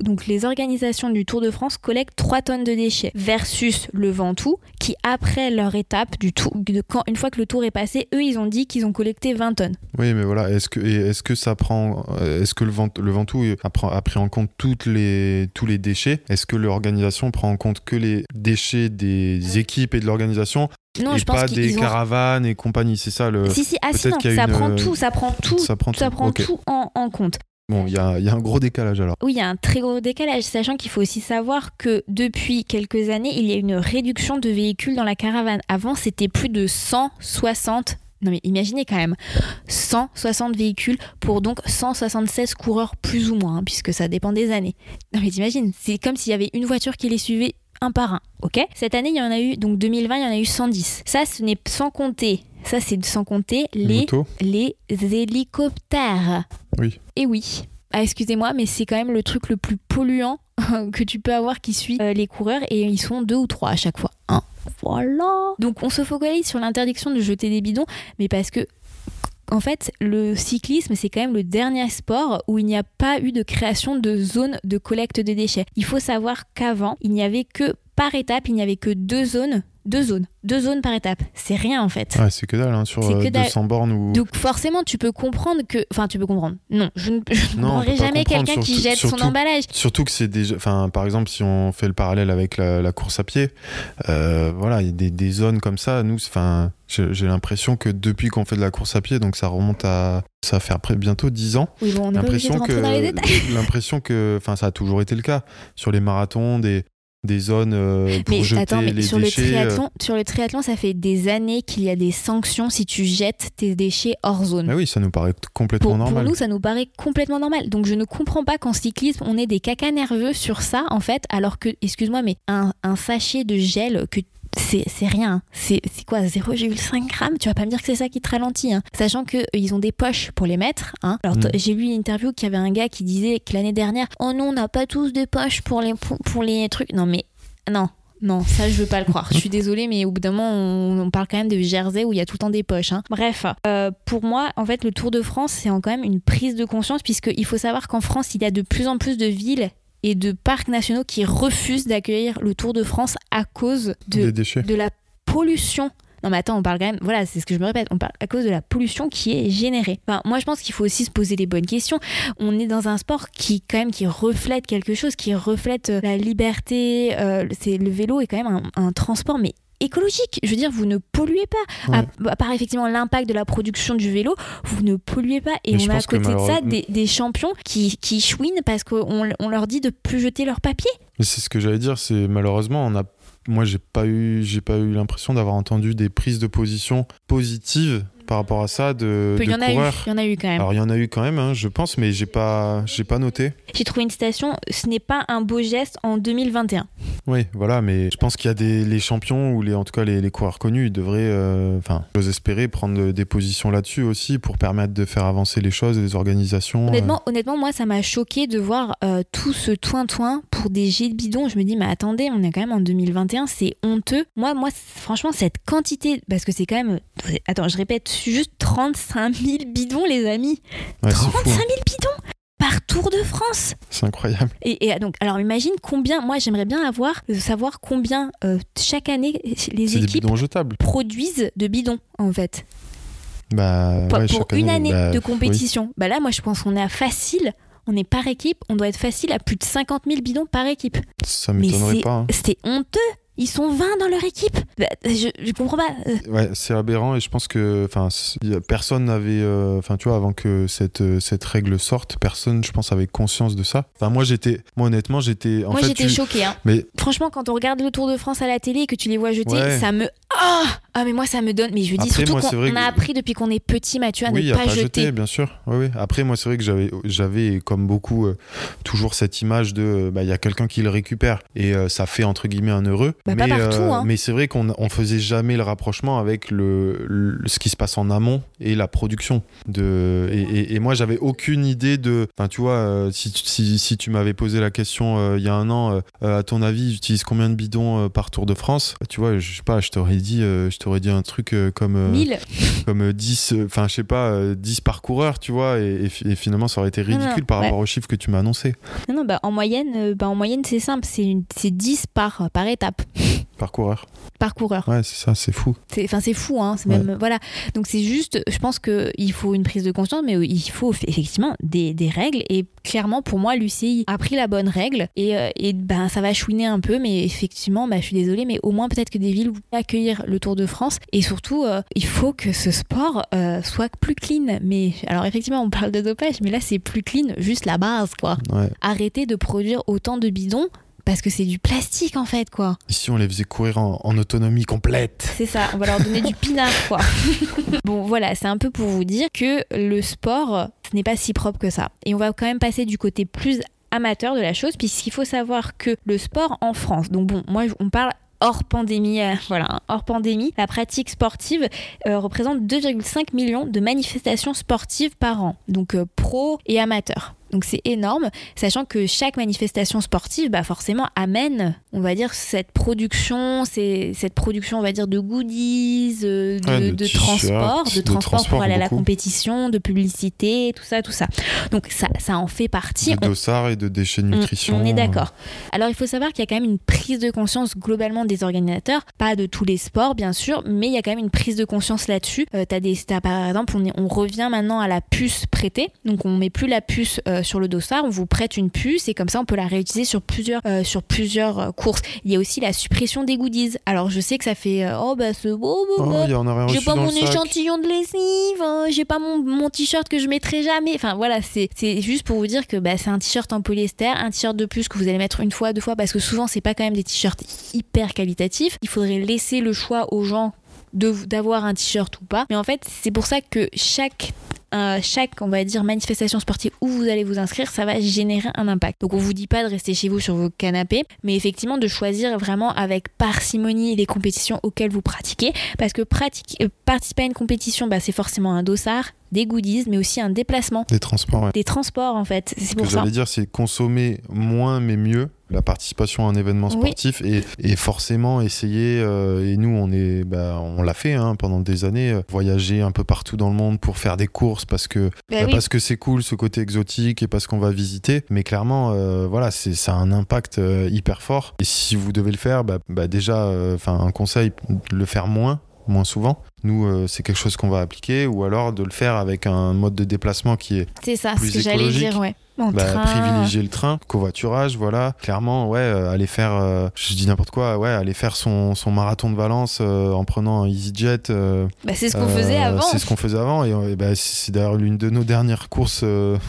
donc les organisations du Tour de France collectent 3 tonnes de déchets versus le Ventoux qui après leur étape du tour, de quand, une fois que le tour est passé, eux ils ont dit qu'ils ont collecté 20 tonnes. Oui, mais voilà, est-ce que, est-ce que ça prend, est-ce que le, vent, le Ventoux a, a, pris en compte toutes les, tous les déchets? Est-ce que l'organisation prend en compte que les déchets des équipes et de l'organisation? Non, et je pense pas des ont... caravanes et compagnie, c'est ça le. Si, si, ah, si, non, ça, une... prend tout, ça prend tout, ça prend tout, ça prend okay. tout en, en, compte. Bon, il y a, y a, un gros décalage alors. Oui, il y a un très gros décalage, sachant qu'il faut aussi savoir que depuis quelques années, il y a une réduction de véhicules dans la caravane. Avant, c'était plus de 160 non mais imaginez quand même 160 véhicules pour donc 176 coureurs plus ou moins, hein, puisque ça dépend des années. Non mais t'imagines, c'est comme s'il y avait une voiture qui les suivait un par un, ok? Cette année, il y en a eu, donc 2020, il y en a eu 110. Ça, ce n'est sans compter, ça c'est sans compter les, les hélicoptères. Et oui. Ah, excusez-moi, mais c'est quand même le truc le plus polluant que tu peux avoir qui suit euh, les coureurs et ils sont deux ou trois à chaque fois. Voilà. Donc on se focalise sur l'interdiction de jeter des bidons, mais parce que en fait, le cyclisme, c'est quand même le dernier sport où il n'y a pas eu de création de zone de collecte de déchets. Il faut savoir qu'avant, il n'y avait que par étape, il n'y avait que deux zones deux zones, deux zones par étape. C'est rien en fait. Ouais, c'est que dalle hein, sur euh, 200 bornes ou. Donc forcément, tu peux comprendre que, enfin, tu peux comprendre. Non, je ne comprendrai jamais quelqu'un qui jette surtout, son emballage. Surtout que c'est déjà, enfin, par exemple, si on fait le parallèle avec la, la course à pied, euh, voilà, il y a des, des, zones comme ça. Nous, enfin, j'ai l'impression que depuis qu'on fait de la course à pied, donc ça remonte à, ça fait après bientôt 10 ans. Oui, bon, on est l'impression que, l'impression que, enfin, ça a toujours été le cas sur les marathons, des des zones euh, pour mais jeter attends, mais les sur déchets. Le triathlon, sur le triathlon, ça fait des années qu'il y a des sanctions si tu jettes tes déchets hors zone. Ah oui, ça nous paraît complètement pour, normal. Pour nous, ça nous paraît complètement normal. Donc je ne comprends pas qu'en cyclisme, on ait des cacas nerveux sur ça, en fait, alors que, excuse-moi, mais un, un sachet de gel que c'est rien. C'est quoi 0,5 grammes? Tu vas pas me dire que c'est ça qui te ralentit. Hein. Sachant qu'ils ont des poches pour les mettre. Hein. Alors mmh. j'ai lu une interview qu'il y avait un gars qui disait que l'année dernière, oh non, on n'a pas tous des poches pour les, pour, pour les trucs. Non mais non, non, ça je veux pas le croire. Je suis désolée, mais au bout d'un moment, on, on, parle quand même de Jersey où il y a tout le temps des poches. Hein. Bref, euh, pour moi, en fait, le Tour de France, c'est quand même une prise de conscience, puisqu'il faut savoir qu'en France, il y a de plus en plus de villes et de parcs nationaux qui refusent d'accueillir le Tour de France à cause de, de la pollution non mais attends, on parle quand même, voilà, c'est ce que je me répète, on parle à cause de la pollution qui est générée. Enfin, moi je pense qu'il faut aussi se poser les bonnes questions. On est dans un sport qui quand même qui reflète quelque chose, qui reflète euh, la liberté. Euh, c'est le vélo est quand même un, un transport, mais écologique. Je veux dire, vous ne polluez pas. Ouais. À, à, part effectivement l'impact de la production du vélo, vous ne polluez pas. Et Mais on a à côté de ça des, des, champions qui, qui chouinent parce qu'on on leur dit de plus jeter leur papier. C'est ce que j'allais dire, c'est malheureusement, on a moi j'ai pas eu j'ai pas eu l'impression d'avoir entendu des prises de position positives par rapport à ça de, de y en a coureurs. eu, il y en a eu quand même. Alors il y en a eu quand même, hein, je pense, mais j'ai pas, j'ai pas noté. J'ai trouvé une citation. Ce n'est pas un beau geste en 2021. Oui, voilà, mais je pense qu'il y a des les champions ou les, en tout cas les, les coureurs connus, ils devraient, enfin, euh, j'ose espérer prendre des positions là-dessus aussi pour permettre de faire avancer les choses, les organisations. Honnêtement, euh... honnêtement moi, ça m'a choqué de voir euh, tout ce toin-toin pour des jets de bidon. Je me dis, mais attendez, on est quand même en 2021, c'est honteux. Moi, moi, franchement, cette quantité, parce que c'est quand même, attends, je répète, juste 35 000 bidons, les amis. Ouais, 35 000 hein. bidons par Tour de France. C'est incroyable. Et, et, donc, alors imagine combien, moi j'aimerais bien avoir, euh, savoir combien euh, chaque année les équipes produisent de bidons en fait. Bah, pour, ouais, pour une année, bah, de compétition. Oui. Bah là, moi je pense qu'on est à facile. On est par équipe, on doit être facile à plus de 50 000 bidons par équipe. Ça m'étonnerait pas. Hein. C'était honteux. Ils sont 20 dans leur équipe. Bah, je, je, comprends pas. Ouais, c'est aberrant et je pense que enfin personne n'avait enfin euh, tu vois avant que cette cette règle sorte, personne je pense avait conscience de ça. Enfin moi j'étais moi honnêtement, j'étais Moi j'étais tu... choquée hein. Mais franchement quand on regarde le Tour de France à la télé et que tu les vois jeter, ouais. ça me ah ah mais moi ça me donne mais je dis Après, surtout qu'on vrai on a que... appris depuis qu'on est petit Mathieu à oui, ne à pas, pas jeter. jeter. bien sûr. Oui, oui. Après moi c'est vrai que j'avais j'avais comme beaucoup euh, toujours cette image de bah il y a quelqu'un qui le récupère et euh, ça fait entre guillemets un heureux. Bah, mais partout, hein. mais c'est vrai qu'on on faisait jamais le rapprochement avec le, le, ce qui se passe en amont et la production de et, et, et moi j'avais aucune idée de enfin tu vois euh, si, si, si tu m'avais posé la question euh, il y a un an euh, à ton avis j'utilise combien de bidons euh, par Tour de France? Tu vois je sais pas je t'aurais dit je t'aurais dit un truc euh, comme. euh, 1000 comme euh, 10, euh, enfin, je sais pas, euh, 10 par coureur, tu vois, et, et fi- et finalement, ça aurait été Non, non, ridicule par ouais. rapport aux chiffres que tu m'as annoncé. Non, non, bah, en moyenne, bah, en moyenne c'est simple, c'est une- c'est 10 par, par étape, Par coureur. par coureur. Ouais, c'est ça, c'est fou. Enfin, c'est fou, hein. C'est même voilà. Donc c'est juste, je pense que il faut une prise de conscience, mais il faut effectivement des, des règles. Et clairement, pour moi, l'UCI a pris la bonne règle et, et ben ça va chouiner un peu, mais effectivement, bah, je suis désolée, mais au moins peut-être que des villes vont accueillir le Tour de France. Et surtout, euh, il faut que ce sport euh, soit plus clean. Mais alors effectivement, on parle de dopage, mais là c'est plus clean, juste la base, quoi. Ouais. Arrêtez de produire autant de bidons. Parce que c'est du plastique en fait, quoi. Ici, on les faisait courir en, en autonomie complète? C'est ça, on va leur donner du pinard, quoi. bon, voilà, c'est un peu pour vous dire que le sport, ce n'est pas si propre que ça. Et on va quand même passer du côté plus amateur de la chose, puisqu'il faut savoir que le sport en France, donc bon, moi, on parle hors pandémie, euh, hors pandémie, la pratique sportive euh, représente 2,5 millions de manifestations sportives par an, donc euh, pro et amateur. Donc c'est énorme, sachant que chaque manifestation sportive, bah forcément, amène, on va dire, cette production, c'est cette production, on va dire, de goodies, euh, de, Ouais, de de transport, de de transport transport, pour aller à la compétition, de publicité, tout ça, tout ça. Donc ça, ça en fait partie. De dossards et de déchets on- nutrition. On, est d'accord. Alors il faut savoir qu'il y a quand même une prise de conscience globalement des organisateurs, pas de tous les sports bien sûr, mais il y a quand même une prise de conscience là-dessus. Euh, t'as des, t'as, par exemple, on, est- on revient maintenant à la puce prêtée, donc on met plus la puce euh, sur le dossard, on vous prête une puce et comme ça on peut la réutiliser sur plusieurs, euh, sur plusieurs euh, courses. Il y a aussi la suppression des goodies. Alors je sais que ça fait euh, oh bah c'est beau, beau, Oh, aurait J'ai pas mon échantillon de lessive, hein, j'ai pas mon, mon t-shirt que je mettrai jamais. Enfin voilà, c'est juste pour vous dire que bah, c'est un t-shirt en polyester, un t-shirt de plus que vous allez mettre une fois, deux fois, parce que souvent c'est pas quand même des t-shirts hyper qualitatifs. Il faudrait laisser le choix aux gens d'avoir un t-shirt ou pas. Mais en fait, c'est pour ça que chaque chaque, on va dire, manifestation sportive où vous allez vous inscrire, ça va générer un impact. Donc on vous dit pas de rester chez vous sur vos canapés, mais effectivement de choisir vraiment avec parcimonie les compétitions auxquelles vous pratiquez, parce que euh, participer à une compétition, bah, c'est forcément un dossard, des goodies, mais aussi un déplacement, Des transports, ouais. des transports en fait. C'est Ce que pour ça. j'allais dire, c'est consommer moins mais mieux la participation à un événement Oui. sportif et, et forcément essayer, euh, et nous on est, bah, on l'a fait hein, pendant des années, euh, voyager un peu partout dans le monde pour faire des courses parce que Bah bah, oui. parce que c'est cool ce côté exotique et parce qu'on va visiter. Mais clairement, euh, voilà, c'est ça a un impact hyper fort. Et si vous devez le faire, bah, bah, déjà, enfin un conseil, le faire moins, moins souvent. Nous, euh, c'est quelque chose qu'on va appliquer, ou alors de le faire avec un mode de déplacement qui est C'est ça, plus ce que j'allais dire, ouais. Bah, train. privilégier le train, covoiturage, voilà. Clairement, ouais, euh, aller faire, euh, je dis n'importe quoi, ouais, aller faire son, son marathon de Valence euh, en prenant un EasyJet. Bah, c'est ce qu'on faisait avant. C'est ce qu'on faisait avant, et, et bah, c'est d'ailleurs l'une de nos dernières courses.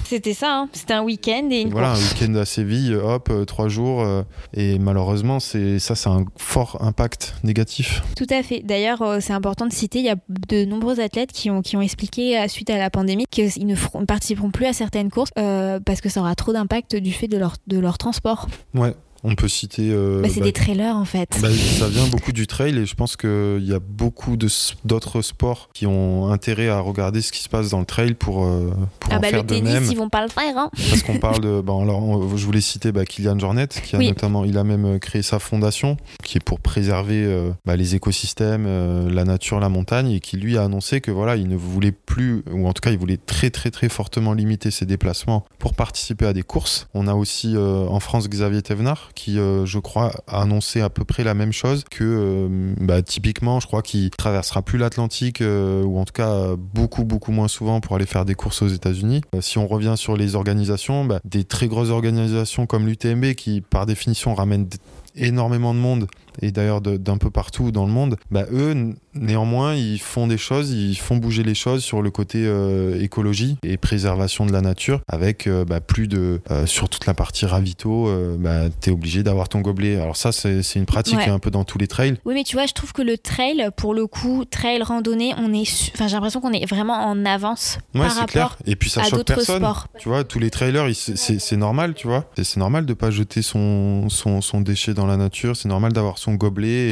C'était ça, hein. c'était un week-end et une voilà, course. un week-end à Séville, hop, trois jours, et malheureusement, c'est ça, c'est un fort impact négatif. Tout à fait. D'ailleurs, c'est important de citer, il y a de nombreux athlètes qui ont, qui ont expliqué euh, suite à la pandémie qu'ils ne participeront plus à certaines courses euh, parce que ça aura trop d'impact du fait de leur, de leur transport. Ouais, on peut citer. euh, Bah, c'est bah, des trailers en fait. Bah, ça vient beaucoup du trail et je pense qu'il y a beaucoup d'autres sports qui ont intérêt à regarder ce qui se passe dans le trail pour, euh, pour ah en bah faire le de tennis, même. ils vont pas le faire. Hein. Parce qu'on parle de. Bon, alors, on- je voulais citer Kylian Jornet, qui a Oui. notamment. Il a même euh, créé sa fondation, qui est pour préserver euh, les écosystèmes, la nature, la montagne, et qui lui a annoncé que voilà, il ne voulait plus, ou en tout cas, il voulait très, très, très fortement limiter ses déplacements pour participer à des courses. On a aussi en France Xavier Thévenard, qui, euh, je crois, a annoncé à peu près la même chose que, euh, bah, typiquement, je crois qu'il traversera plus l'Atlantique, euh, ou en tout cas beaucoup, beaucoup moins souvent pour aller faire des courses aux États-Unis. Si on revient sur les organisations, bah, des très grosses organisations comme l'UTMB, qui par définition ramènent énormément de monde et d'ailleurs d'un peu partout dans le monde, bah eux néanmoins ils font des choses, ils font bouger les choses sur le côté euh, écologie et préservation de la nature avec euh, bah, plus de euh, sur toute la partie ravito, bah, t'es obligé d'avoir ton gobelet. Alors ça c'est une pratique Ouais. un peu dans tous les trails. Oui, mais tu vois, je trouve que le trail, pour le coup, trail randonnée, on est, su- enfin, j'ai l'impression qu'on est vraiment en avance Ouais par c'est rapport clair. Et puis ça à d'autres sports. Tu vois, tous les trailers, c'est normal, tu vois. C'est- C'est normal de pas jeter son, son, son déchet dans la nature. C'est normal d'avoir son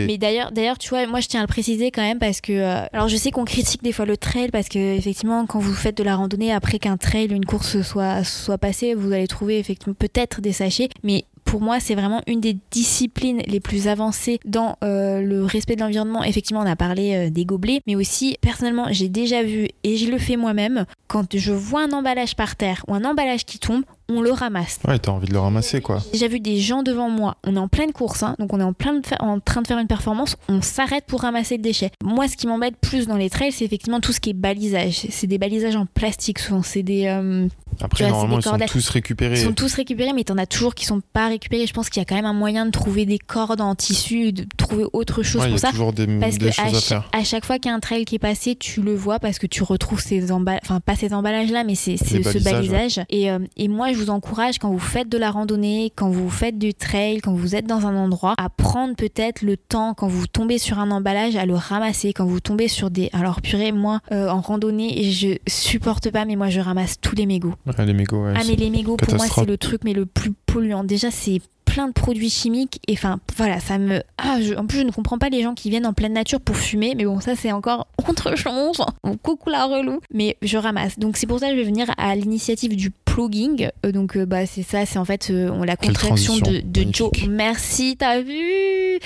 Mais d'ailleurs, d'ailleurs, tu vois, moi je tiens à le préciser quand même parce que, euh, alors je sais qu'on critique des fois le trail parce que effectivement, quand vous faites de la randonnée après qu'un trail, une course soit soit passée, vous allez trouver effectivement peut-être des sachets, mais pour pour moi, c'est vraiment une des disciplines les plus avancées dans euh, le respect de l'environnement. Effectivement, on a parlé euh, des gobelets, mais aussi, personnellement, j'ai déjà vu, et je le fais moi-même, quand je vois un emballage par terre ou un emballage qui tombe, on le ramasse. Ouais, t'as envie de le ramasser, quoi. J'ai vu des gens devant moi, on est en pleine course, hein, donc on est en, plein de en train de faire une performance, on s'arrête pour ramasser le déchet. Moi, ce qui m'embête plus dans les trails, c'est effectivement tout ce qui est balisage. C'est des balisages en plastique souvent, c'est des... euh, Après, normalement, ils sont tous récupérés. ils sont tous récupérés, mais t'en as toujours qui sont pas récupérés. Je pense qu'il y a quand même un moyen de trouver des cordes en tissu, de trouver autre chose Ouais, il y pour a ça. toujours des, Parce des que à, choses à faire. à chaque fois qu'il y a un trail qui est passé, tu le vois parce que tu retrouves ces emballages, enfin pas ces emballages là, mais c'est ce balisage. Et, euh, et moi, je vous encourage quand vous faites de la randonnée, quand vous faites du trail, quand vous êtes dans un endroit, à prendre peut-être le temps quand vous tombez sur un emballage à le ramasser. Quand vous tombez sur des, alors purée, moi euh, en randonnée, je supporte pas, mais moi je ramasse tous les mégots. Ouais, les mégots, ouais. Ah mais les mégots pour moi c'est le truc mais le plus polluant. Déjà c'est plein de produits chimiques et enfin voilà ça me ah je- en plus je ne comprends pas les gens qui viennent en pleine nature pour fumer mais bon ça c'est encore autre chose. Bon, coucou la relou mais je ramasse donc c'est pour ça que je vais venir à l'initiative du plugging Euh, donc euh, bah c'est ça c'est en fait euh, on- la contraction de, Joe. Merci t'as vu?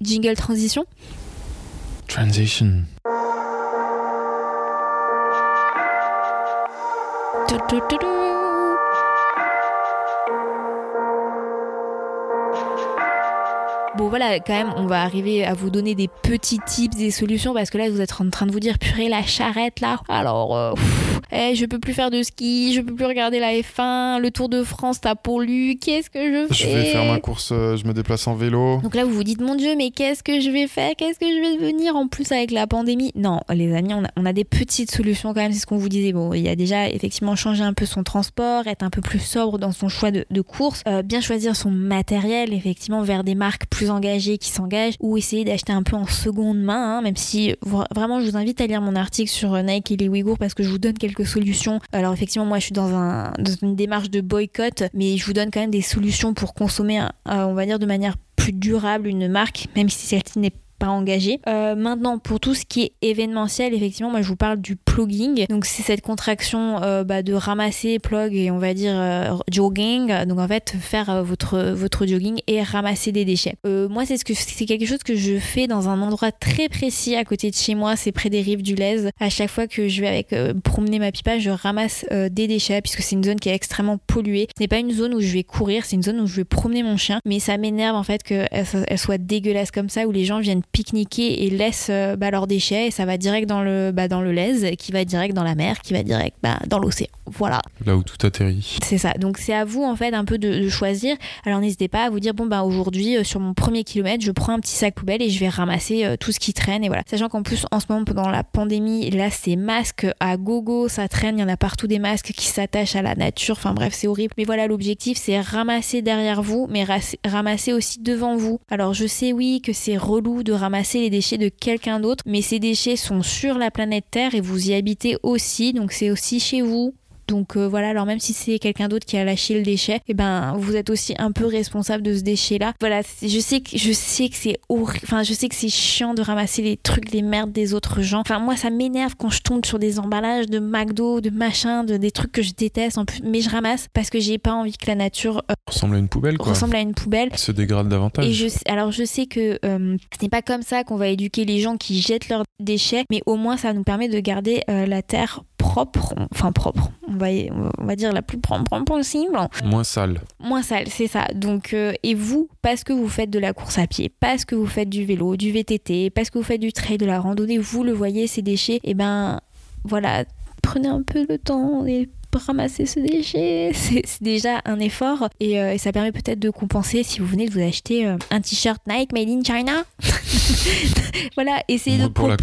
Jingle transition. Transition. Tou, tou, Bon voilà, quand même, on va arriver à vous donner des petits tips, des solutions, parce que là, vous êtes en train de vous dire, purée, la charrette, là, alors, euh, pff, eh, je peux plus faire de ski, je peux plus regarder la F1, le Tour de France, t'as pollu, qu'est-ce que je fais Je vais faire ma course, euh, je me déplace en vélo. donc là, vous vous dites, mon Dieu, mais qu'est-ce que je vais faire Qu'est-ce que je vais devenir en plus avec la pandémie Non, les amis, on a, on a des petites solutions quand même, c'est ce qu'on vous disait. Bon, il y a déjà effectivement changer un peu son transport, être un peu plus sobre dans son choix de, de course, euh, bien choisir son matériel, effectivement, vers des marques plus engagées qui s'engagent, ou essayer d'acheter un peu en seconde main, hein, même si vra- vraiment, je vous invite à lire mon article sur euh, Nike et les Ouïghours parce que je vous donne quelques solutions. Alors effectivement, moi, je suis dans, un, dans une démarche de boycott, mais je vous donne quand même des solutions pour consommer, euh, on va dire, de manière plus durable une marque, même si celle-ci n'est pas engagée. Euh, maintenant, pour tout ce qui est événementiel, effectivement, moi je vous parle du plugging. Donc c'est cette contraction euh, bah, de ramasser, plug et on va dire euh, jogging. Donc en fait, faire euh, votre, votre jogging et ramasser des déchets. Euh, moi, c'est ce que c'est quelque chose que je fais dans un endroit très précis à côté de chez moi. C'est près des rives du Lez. À chaque fois que je vais avec euh, promener ma pipa, je ramasse des déchets puisque c'est une zone qui est extrêmement polluée. Ce n'est pas une zone où je vais courir, c'est une zone où je vais promener mon chien. Mais ça m'énerve en fait qu'elle elle soit dégueulasse comme ça, où les gens viennent pique-niquer et laissent euh, bah, leurs déchets et ça va direct dans le, bah, dans le Lez, qui va direct dans la mer, qui va direct bah, dans l'océan. Voilà. Là où tout atterrit. C'est ça. Donc c'est à vous en fait un peu de, de choisir. Alors n'hésitez pas à vous dire bon bah aujourd'hui euh, sur mon premier kilomètre je prends un petit sac poubelle et je vais ramasser euh, tout ce qui traîne et voilà. Sachant qu'en plus en ce moment pendant la pandémie là c'est masques à gogo ça traîne. Il y en a partout des masques qui s'attachent à la nature. Enfin bref c'est horrible. Mais voilà l'objectif c'est ramasser derrière vous mais ramasser aussi devant vous. Alors je sais oui que c'est relou de ramasser les déchets de quelqu'un d'autre mais ces déchets sont sur la planète Terre et vous y habitez aussi donc c'est aussi chez vous. Donc euh, voilà, alors même si c'est quelqu'un d'autre qui a lâché le déchet, eh ben vous êtes aussi un peu responsable de ce déchet-là. Voilà, je sais que je sais que c'est horrible, enfin je sais que c'est chiant de ramasser les trucs, les merdes des autres gens. Enfin moi ça m'énerve quand je tombe sur des emballages de McDo, de machin, de des trucs que je déteste en plus, mais je ramasse parce que j'ai pas envie que la nature euh, Ressemble à une poubelle, quoi. ressemble à une poubelle. Se dégrade davantage. Et je, alors je sais que euh, ce n'est pas comme ça qu'on va éduquer les gens qui jettent leurs déchets, mais au moins ça nous permet de garder euh, la terre propre, enfin propre, on va, on va dire la plus propre possible, Moins sale. moins sale, c'est ça. Donc euh, et vous, parce que vous faites de la course à pied, parce que vous faites du vélo, du VTT, parce que vous faites du trail, de la randonnée, vous le voyez ces déchets, et ben voilà, prenez un peu le temps et ramasser ce déchet, c'est déjà un effort et, euh, et ça permet peut-être de compenser si vous venez de vous acheter euh, un t-shirt Nike made in China. voilà, de pour la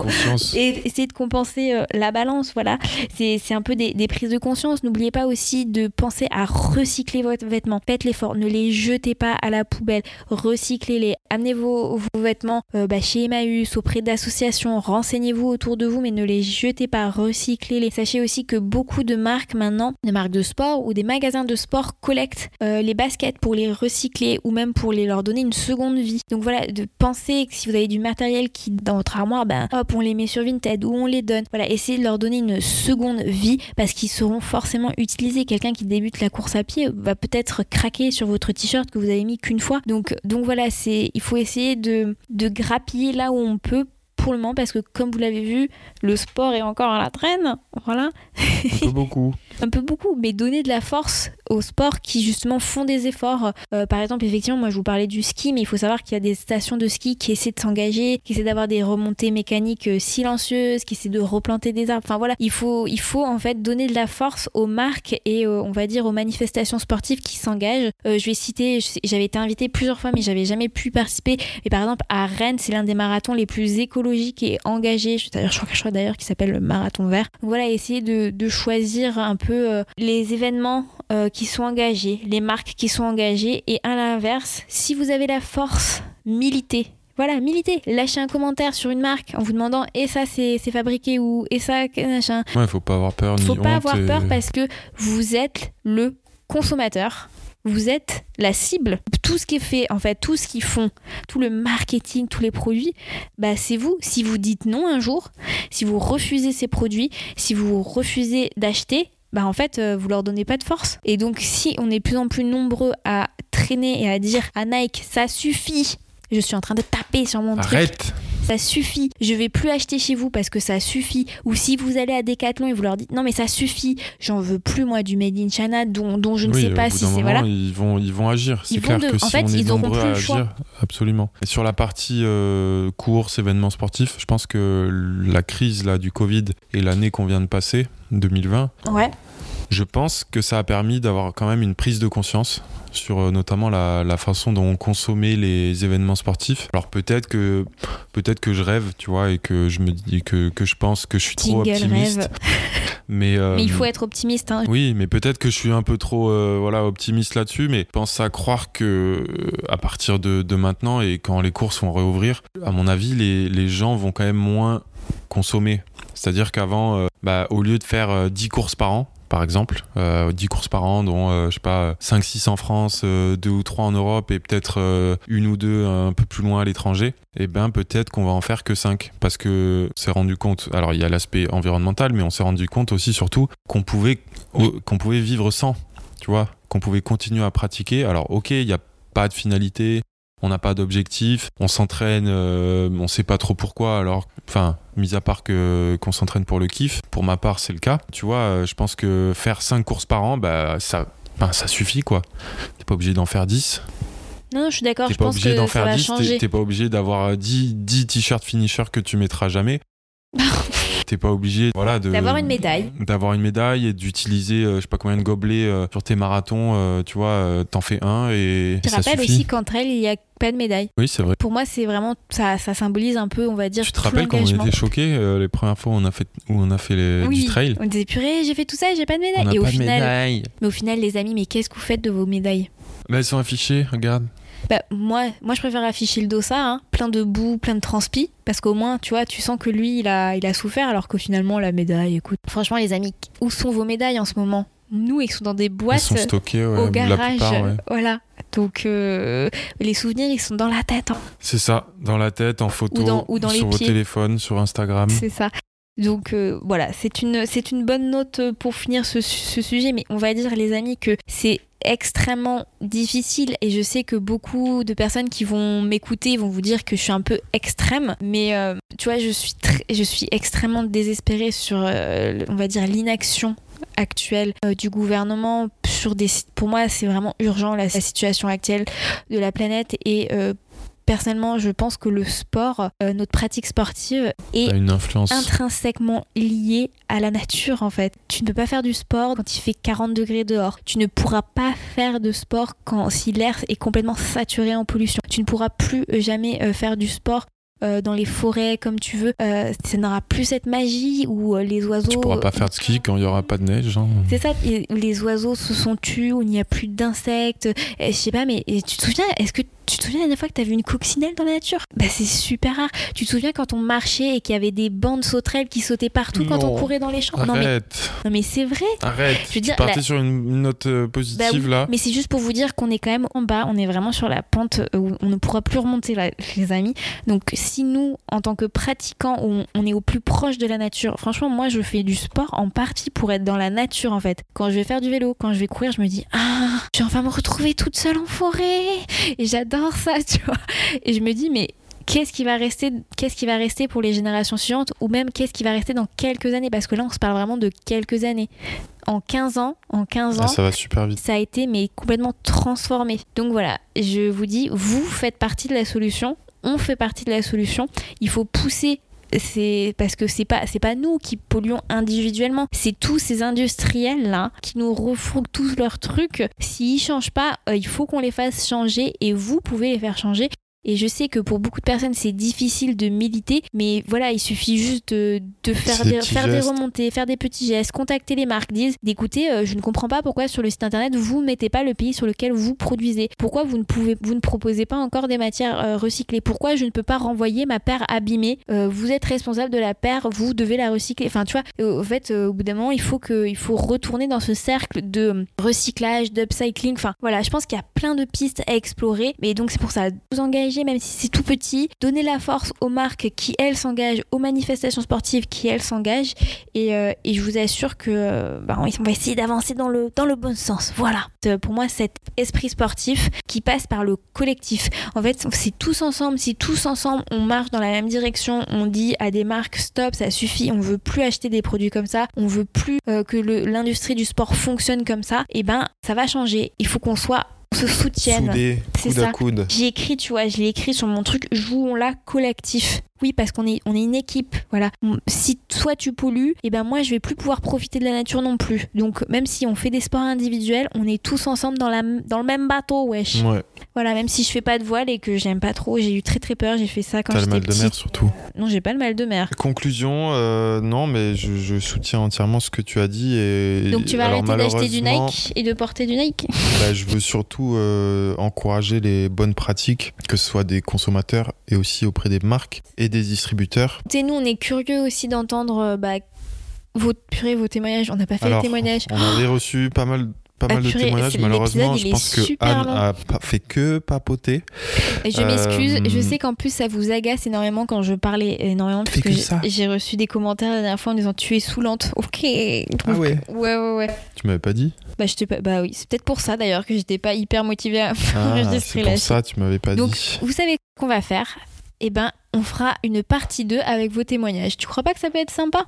et essayer de compenser euh, la balance, voilà. C'est c'est un peu des, des prises de conscience. N'oubliez pas aussi de penser à recycler votre vêtement. Faites l'effort, ne les jetez pas à la poubelle, recyclez-les. Amenez vos, vos vêtements euh, bah, chez Emmaüs, auprès d'associations, renseignez-vous autour de vous, mais ne les jetez pas, recyclez-les. Sachez aussi que beaucoup de marques maintenant, de marques de sport ou des magasins de sport collectent euh, les baskets pour les recycler ou même pour les leur donner une seconde vie. Donc voilà, de penser que si vous avez du matériel qui qui dans votre armoire, ben hop, on les met sur Vinted ou on les donne. Voilà, essayez de leur donner une seconde vie parce qu'ils seront forcément utilisés. Quelqu'un qui débute la course à pied va peut-être craquer sur votre t-shirt que vous avez mis qu'une fois. Donc, donc voilà, c'est il faut essayer de, de grappiller là où on peut pour le moment parce que comme vous l'avez vu, le sport est encore à la traîne. Voilà. Un peu beaucoup. un peu beaucoup, mais donner de la force aux sports qui justement font des efforts. Euh, par exemple, effectivement, moi je vous parlais du ski, mais il faut savoir qu'il y a des stations de ski qui essaient de s'engager, qui essaient d'avoir des remontées mécaniques euh, silencieuses, qui essaient de replanter des arbres. Enfin voilà, il faut, il faut en fait donner de la force aux marques et euh, on va dire aux manifestations sportives qui s'engagent. je vais citer, j'avais été invitée plusieurs fois, mais j'avais jamais pu participer. Et par exemple, à Rennes, c'est l'un des marathons les plus écologiques et engagés. Je, je crois, d'ailleurs qui s'appelle le marathon vert. Donc voilà, essayer de, de choisir un peu euh, les événements euh, qui sont engagés, les marques qui sont engagées, et à l'inverse, si vous avez la force, militez. Voilà, militez. Lâchez un commentaire sur une marque en vous demandant et ça c'est fabriqué ou et ça machin. Ouais, faut pas avoir peur. Faut pas avoir peur parce que vous êtes le consommateur vous êtes la cible. Tout ce qui est fait, en fait, tout ce qu'ils font, tout le marketing, tous les produits, bah c'est vous. Si vous dites non un jour, si vous refusez ces produits, si vous refusez d'acheter, bah en fait, euh, vous leur donnez pas de force. Et donc, si on est plus en plus nombreux à traîner et à dire à Nike, ça suffit, je suis en train de taper sur mon Arrête ça suffit, je vais plus acheter chez vous parce que ça suffit. Ou si vous allez à Decathlon et vous leur dites non mais ça suffit, j'en veux plus moi du Made in China dont, dont je ne sais pas si c'est voilà. Ils vont, ils vont agir. C'est clair que si on est nombreux à agir, absolument. Et sur la partie euh, course, événements sportifs, je pense que la crise là du Covid et l'année qu'on vient de passer, 2020, ouais. Je pense que ça a permis d'avoir quand même une prise de conscience sur euh, notamment la, façon dont on consommait les événements sportifs. Alors peut-être que peut-être que je rêve, tu vois, et que je me dis que, que je pense que je suis trop optimiste. Mais, euh, mais, il faut être optimiste. Hein. Oui, mais peut-être que je suis un peu trop euh, voilà optimiste là-dessus. Mais je pense à croire que à partir de, de, maintenant et quand les courses vont réouvrir, à mon avis, les, les gens vont quand même moins consommer. C'est-à-dire qu'avant, bah, au lieu de faire 10 courses par an, par exemple, 10 euh, courses par an, dont, euh, je sais pas, 5-6 en France, 2 euh, ou 3 en Europe et peut-être une ou deux un peu plus loin à l'étranger, et eh bien peut-être qu'on va en faire que 5. Parce que s'est rendu compte, alors il y a l'aspect environnemental, mais on s'est rendu compte aussi surtout qu'on pouvait, qu'on pouvait vivre sans, tu vois, qu'on pouvait continuer à pratiquer. Alors ok, il n'y a pas de finalité, on n'a pas d'objectif, on s'entraîne, euh, on sait pas trop pourquoi. Alors, enfin, mis à part que qu'on s'entraîne pour le kiff, pour ma part c'est le cas. Tu vois, euh, je pense que faire 5 courses par an, bah ça, ben, ça suffit quoi. T'es pas obligé d'en faire 10. Non, je suis d'accord, je pas obligé d'en faire 10, t'es pas obligé d'avoir 10, 10 t-shirts finisher que tu mettras jamais. T'es pas obligé voilà, d'avoir une médaille. D'avoir une médaille et d'utiliser euh, je sais pas combien de gobelets euh, sur tes marathons. Euh, tu vois, t'en fais un et. Je rappelle aussi qu'entre elles, il y a pas de médaille. Oui, c'est vrai. Pour moi, c'est vraiment ça, ça symbolise un peu, on va dire. Tu te rappelles quand on était choqués les premières fois où on a fait où on a fait les, du trail On disait purée, j'ai fait tout ça, et j'ai pas de médaille. On et au final, mais au final, les amis, mais qu'est-ce que vous faites de vos médailles? Bah, elles sont affichées, regarde. Bah, moi, moi, je préfère afficher le dossard, hein, plein de boue, plein de transpi, parce qu'au moins, tu vois, tu sens que lui, il a, il a souffert, alors que finalement, la médaille, écoute. Franchement, les amis, où sont vos médailles en ce moment? Nous, ils sont dans des boîtes sont stockées, au garage. Voilà. Donc, euh, les souvenirs, ils sont dans la tête. Hein. C'est ça, dans la tête, en photo, ou dans, sur vos téléphones, sur Instagram. C'est ça. Donc euh, voilà, c'est une, c'est une bonne note pour finir ce, ce, sujet, mais on va dire les amis que c'est extrêmement difficile et je sais que beaucoup de personnes qui vont m'écouter vont vous dire que je suis un peu extrême mais euh, tu vois je suis je suis extrêmement désespérée sur euh, on va dire l'inaction actuelle euh, du gouvernement sur des pour moi c'est vraiment urgent la, la, situation actuelle de la planète et Personnellement, je pense que le sport, euh, notre pratique sportive, est une influence. intrinsèquement liée à la nature en fait. Tu ne peux pas faire du sport quand il fait 40 degrés dehors. Tu ne pourras pas faire de sport quand si l'air est complètement saturé en pollution. Tu ne pourras plus euh, jamais euh, faire du sport dans les forêts comme tu veux. ça n'aura plus cette magie où les oiseaux. Tu pourras pas faire de ski quand il y aura pas de neige. Hein. C'est ça. les oiseaux se sont tués, où il n'y a plus d'insectes. Je sais pas, mais tu te souviens Est-ce que tu te souviens la dernière fois que t'as vu une coccinelle dans la nature? Bah c'est super rare. Tu te souviens quand on marchait et qu'il y avait des bandes sauterelles qui sautaient partout quand on courait dans les champs? Arrête. Non mais, non mais c'est vrai. Arrête. Je veux dire, tu partais la- sur une note euh, Bah positive là. Mais c'est juste pour vous dire qu'on est quand même en bas, on est vraiment sur la pente euh, où on ne pourra plus remonter là, les amis. Donc si nous, en tant que pratiquants, on, on est au plus proche de la nature, franchement moi je fais du sport en partie pour être dans la nature en fait. Quand je vais faire du vélo, quand je vais courir, je me dis ah, je vais enfin me retrouver toute seule en forêt et j'adore ça, tu vois. Et je me dis mais Qu'est-ce qui va rester Qu'est-ce qui va rester pour les générations suivantes ou même qu'est-ce qui va rester dans quelques années? Parce que là, on se parle vraiment de quelques années. En 15 ans, en 15 ans, Ah, ça va super vite. ça a été mais complètement transformé. Donc voilà, je vous dis, vous faites partie de la solution, on fait partie de la solution. Il faut pousser. C'est parce que c'est pas pas nous qui polluons individuellement, c'est tous ces industriels là qui nous refourguent tous leurs trucs. S'ils changent pas, euh, il faut qu'on les fasse changer et vous pouvez les faire changer. Et je sais que pour beaucoup de personnes, c'est difficile de militer, mais voilà, il suffit juste de, de faire, des faire des remontées, faire des petits gestes, contacter les marques, dire d'écouter, euh, je ne comprends pas pourquoi sur le site internet vous ne mettez pas le pays sur lequel vous produisez. Pourquoi vous ne pouvez, vous ne proposez pas encore des matières euh, recyclées? Pourquoi je ne peux pas renvoyer ma paire abîmée? Euh, Vous êtes responsable de la paire, vous devez la recycler. Enfin, tu vois, en fait, au bout d'un moment, il faut que, il faut retourner dans ce cercle de recyclage, d'upcycling. Enfin, voilà, je pense qu'il y a plein de pistes à explorer. Mais donc, c'est pour ça, vous même si c'est tout petit, donner la force aux marques qui, elles, s'engagent, aux manifestations sportives qui, elles, s'engagent. Et, euh, je vous assure que euh, bah, on va essayer d'avancer dans le, dans le bon sens. Voilà. Euh, Pour moi, cet esprit sportif qui passe par le collectif. En fait, c'est tous ensemble. Si tous ensemble, on marche dans la même direction, on dit à des marques stop, ça suffit, on veut plus acheter des produits comme ça, on veut plus que l'industrie du sport fonctionne comme ça, et ben ça va changer. Il faut qu'on soit, se soutienne. Soudé, C'est ça. à coude. J'ai écrit, tu vois, je l'ai écrit sur mon truc, jouons-la collectif. Oui, parce qu'on est, on est une équipe. Voilà. Si toi tu pollues, et ben moi je vais plus pouvoir profiter de la nature non plus. Donc même si on fait des sports individuels, on est tous ensemble dans, la, dans le même bateau, wesh. Ouais, Voilà, même si je fais pas de voile et que j'aime pas trop, j'ai eu très très peur, j'ai fait ça quand t'as le j'étais mal de petite. mer surtout. Non, j'ai pas le mal de mer. Conclusion, euh, non, mais je, je soutiens entièrement ce que tu as dit. Et, Donc tu vas alors, arrêter d'acheter du Nike et de porter du Nike? Bah, je veux surtout euh, encourager les bonnes pratiques, que ce soit des consommateurs et aussi auprès des marques et des distributeurs. Sais, nous on est curieux aussi d'entendre euh, bah, vos, purée, vos témoignages. On n'a pas fait Alors, les témoignages. On avait reçu pas mal, pas Ah, mal de témoignages. c'est- Malheureusement, je pense que Anne long. a pas fait que papoter. Et je m'excuse, Euh, je sais qu'en plus ça vous agace énormément quand je parlais énormément parce que j'ai- reçu des commentaires la dernière fois en disant tu es saoulante. Ok. Ah ouais. Ouais ouais ouais. Tu m'avais pas dit Bah je pas. Bah oui, c'est peut-être pour ça d'ailleurs que j'étais pas hyper motivée à Ah, enregistrer c'est la pour ça, tu m'avais pas Donc, dit. Vous savez qu'on va faire? Eh ben, on fera une partie 2 avec vos témoignages. Tu crois pas que ça peut être sympa?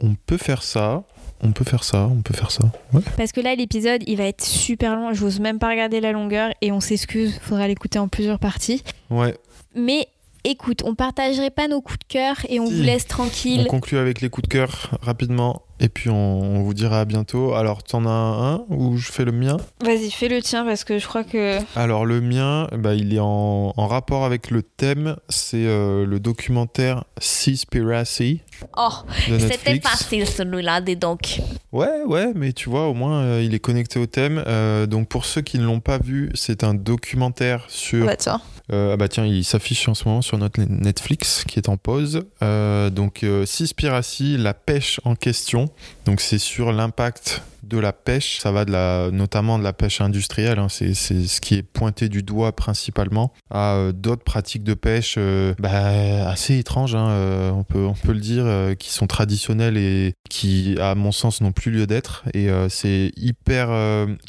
On peut faire ça. On peut faire ça. On peut faire ça. Ouais. Parce que là, l'épisode, il va être super long. J'ose même pas regarder la longueur et on s'excuse. Faudra l'écouter en plusieurs parties. Ouais. Mais écoute, on partagerait pas nos coups de cœur et on Si. vous laisse On tranquille. conclut avec les coups de cœur rapidement. Et puis on, vous dira à bientôt. Alors, t'en as un ou je fais le mien? Vas-y, fais le tien parce que je crois que. Alors le mien, bah, il est en, en rapport avec le thème. C'est euh, le documentaire Seaspiracy Oh, c'était facile celui-là, dis donc. Ouais, ouais, mais tu vois, au moins, euh, il est connecté au thème. Euh, donc pour ceux qui ne l'ont pas vu, c'est un documentaire sur... Bah tiens. Euh, ah bah tiens, il s'affiche en ce moment sur notre Netflix qui est en pause. Euh, donc euh, Seaspiracy, la pêche en question. Donc c'est sur l'impact de la pêche. Ça va de la, notamment de la pêche industrielle. hein. C'est, ce qui est pointé du doigt principalement à euh, d'autres pratiques de pêche euh, bah, assez étranges. hein, euh, on peut on peut le dire, qui sont traditionnelles et qui, à mon sens, n'ont plus lieu d'être. Et c'est hyper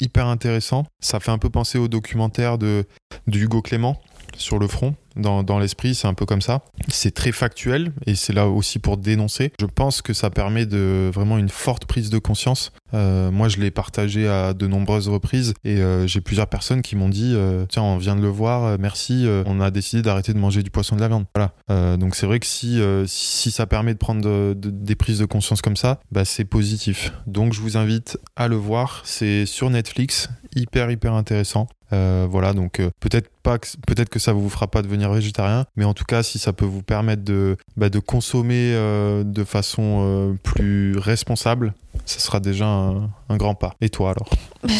hyper intéressant. Ça fait un peu penser au documentaire de de Hugo Clément sur le front. Dans, l'esprit, c'est un peu comme ça. C'est très factuel et c'est là aussi pour dénoncer. Je pense que ça permet de vraiment une forte prise de conscience. Euh, moi, je l'ai partagé à de nombreuses reprises et euh, j'ai plusieurs personnes qui m'ont dit euh, Tiens, on vient de le voir, merci, on a décidé d'arrêter de manger du poisson de la viande. Voilà. Donc, c'est vrai que si, si ça permet de prendre de- de- des prises de conscience comme ça, bah, c'est positif. Donc, je vous invite à le voir. C'est sur Netflix, hyper, hyper intéressant. Euh, voilà, donc euh, peut-être pas, que, peut-être que ça vous fera pas devenir végétarien, mais en tout cas, si ça peut vous permettre de, bah, de consommer euh, de façon plus responsable, ça sera déjà un, un grand pas. Et toi alors?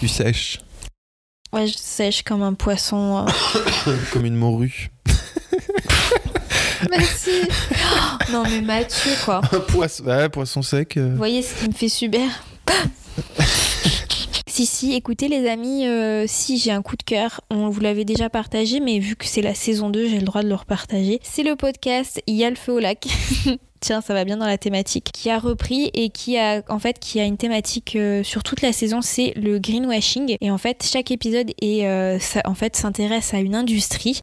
Tu sèches? Ouais, je sèche comme un poisson. Comme une morue. Merci. Oh, non mais Mathieu quoi. Un poisson, ouais, poisson sec. Vous voyez ce qui me fait subir? Si, si, écoutez les amis, euh, si j'ai un coup de cœur, on vous l'avait déjà partagé, mais vu que c'est la saison 2, j'ai le droit de le repartager. C'est le podcast Il y a le feu au lac. Tiens, ça va bien dans la thématique. Qui a repris et qui a, en fait, qui a une thématique euh, sur toute la saison, c'est le greenwashing. Et en fait, chaque épisode euh, s'intéresse à une industrie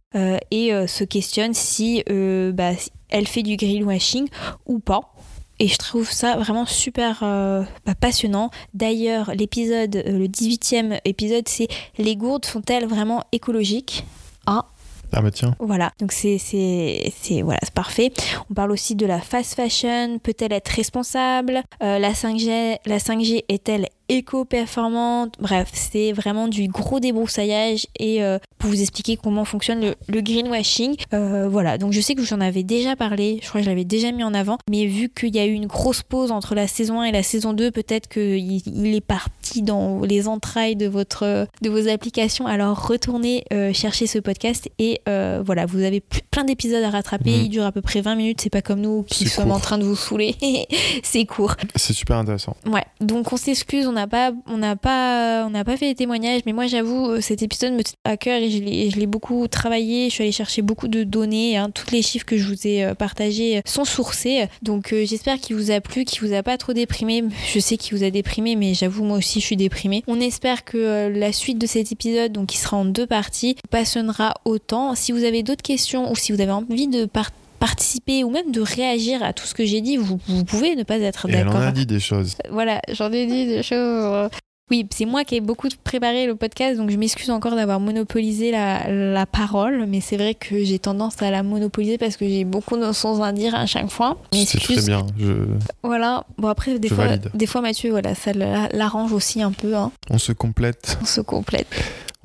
et se questionne si, bah, elle fait du greenwashing ou pas. Et je trouve ça vraiment super euh, bah, passionnant. D'ailleurs, l'épisode, euh, le 18e épisode, c'est Les gourdes sont-elles vraiment écologiques? Ah, Ah bah tiens. voilà. Donc c'est c'est c'est voilà, parfait. On parle aussi de la fast fashion, peut-elle être responsable? Euh, La 5G, la 5G est-elle éco-performante Bref, c'est vraiment du gros débroussaillage et euh, pour vous expliquer comment fonctionne le, le greenwashing. Euh, voilà, donc je sais que j'en avais déjà parlé, je crois que je l'avais déjà mis en avant, mais vu qu'il y a eu une grosse pause entre la saison 1 et la saison 2, peut-être qu'il il est parti dans les entrailles de, votre, de vos applications. Alors retournez euh, chercher ce podcast et voilà, vous avez plein d'épisodes à rattraper. Mhm. Il dure à peu près 20 minutes, c'est pas comme nous qui sommes en train de vous saouler. c'est court. C'est super intéressant. Ouais, donc on s'excuse, on pas, on n'a pas, on n'a pas fait les témoignages, mais moi j'avoue, euh, cet épisode me tient à cœur et je l'ai, beaucoup travaillé. Je suis allée chercher beaucoup de données. Hein. Tous les chiffres que je vous ai euh, partagés euh, sont sourcés. Donc j'espère qu'il vous a plu, qu'il vous a pas trop déprimé. Je sais qu'il vous a déprimé, mais j'avoue moi aussi je suis déprimée. On espère que la suite de cet épisode, donc qui sera en deux parties, passionnera autant. Si vous avez d'autres questions ou si vous avez envie de partager participer ou même de réagir à tout ce que j'ai dit, vous, vous pouvez ne pas être d'accord. en a dit des choses. Voilà, j'en ai dit des choses. Oui, c'est moi qui ai beaucoup préparé le podcast, donc je m'excuse encore d'avoir monopolisé la, la parole, mais c'est vrai que j'ai tendance à la monopoliser parce que j'ai beaucoup de choses à dire à chaque fois. C'est très bien. Je... Voilà. Bon après, des Je fois, valide. des fois Mathieu, voilà, ça l'a- l'arrange aussi un peu. Hein. On se complète. On se complète.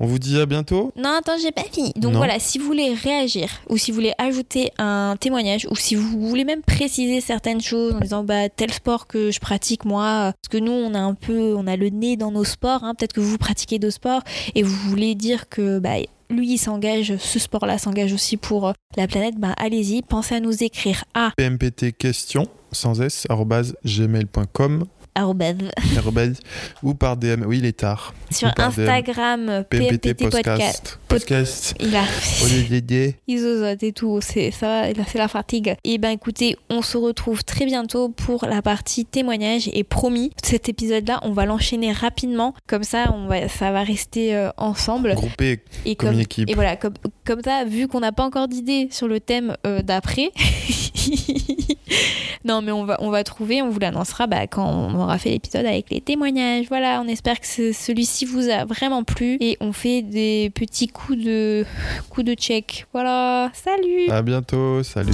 On vous dit à bientôt. Non, attends, j'ai pas fini. Donc Non. voilà, si vous voulez réagir ou si vous voulez ajouter un témoignage ou si vous voulez même préciser certaines choses en disant bah tel sport que je pratique moi, parce que nous on a un peu, on a le nez dans nos sports. hein. Peut-être que vous pratiquez d'autres sports et vous voulez dire que bah lui il s'engage, ce sport-là s'engage aussi pour euh, la planète. Bah allez-y, pensez à nous écrire à PMPT question sans s gmail.com ou par DM. Oui, il est tard. sur. Instagram PMPT podcast. podcast. Il a isozote et tout, c'est ça, c'est la fatigue. Et ben écoutez, on se retrouve très bientôt pour la partie témoignage et promis, cet épisode-là, on va l'enchaîner rapidement, comme ça, on va, ça va rester euh, ensemble. Groupé Et comme une équipe. et voilà, comme, comme ça, vu qu'on n'a pas encore d'idée sur le thème euh, d'après. non, mais on va, on va trouver, on vous l'annoncera bah, quand on aura fait l'épisode avec les témoignages. Voilà, on espère que ce- celui-ci vous a vraiment plu et on fait des petits coups de, coups de check. Voilà, salut! À bientôt. Salut.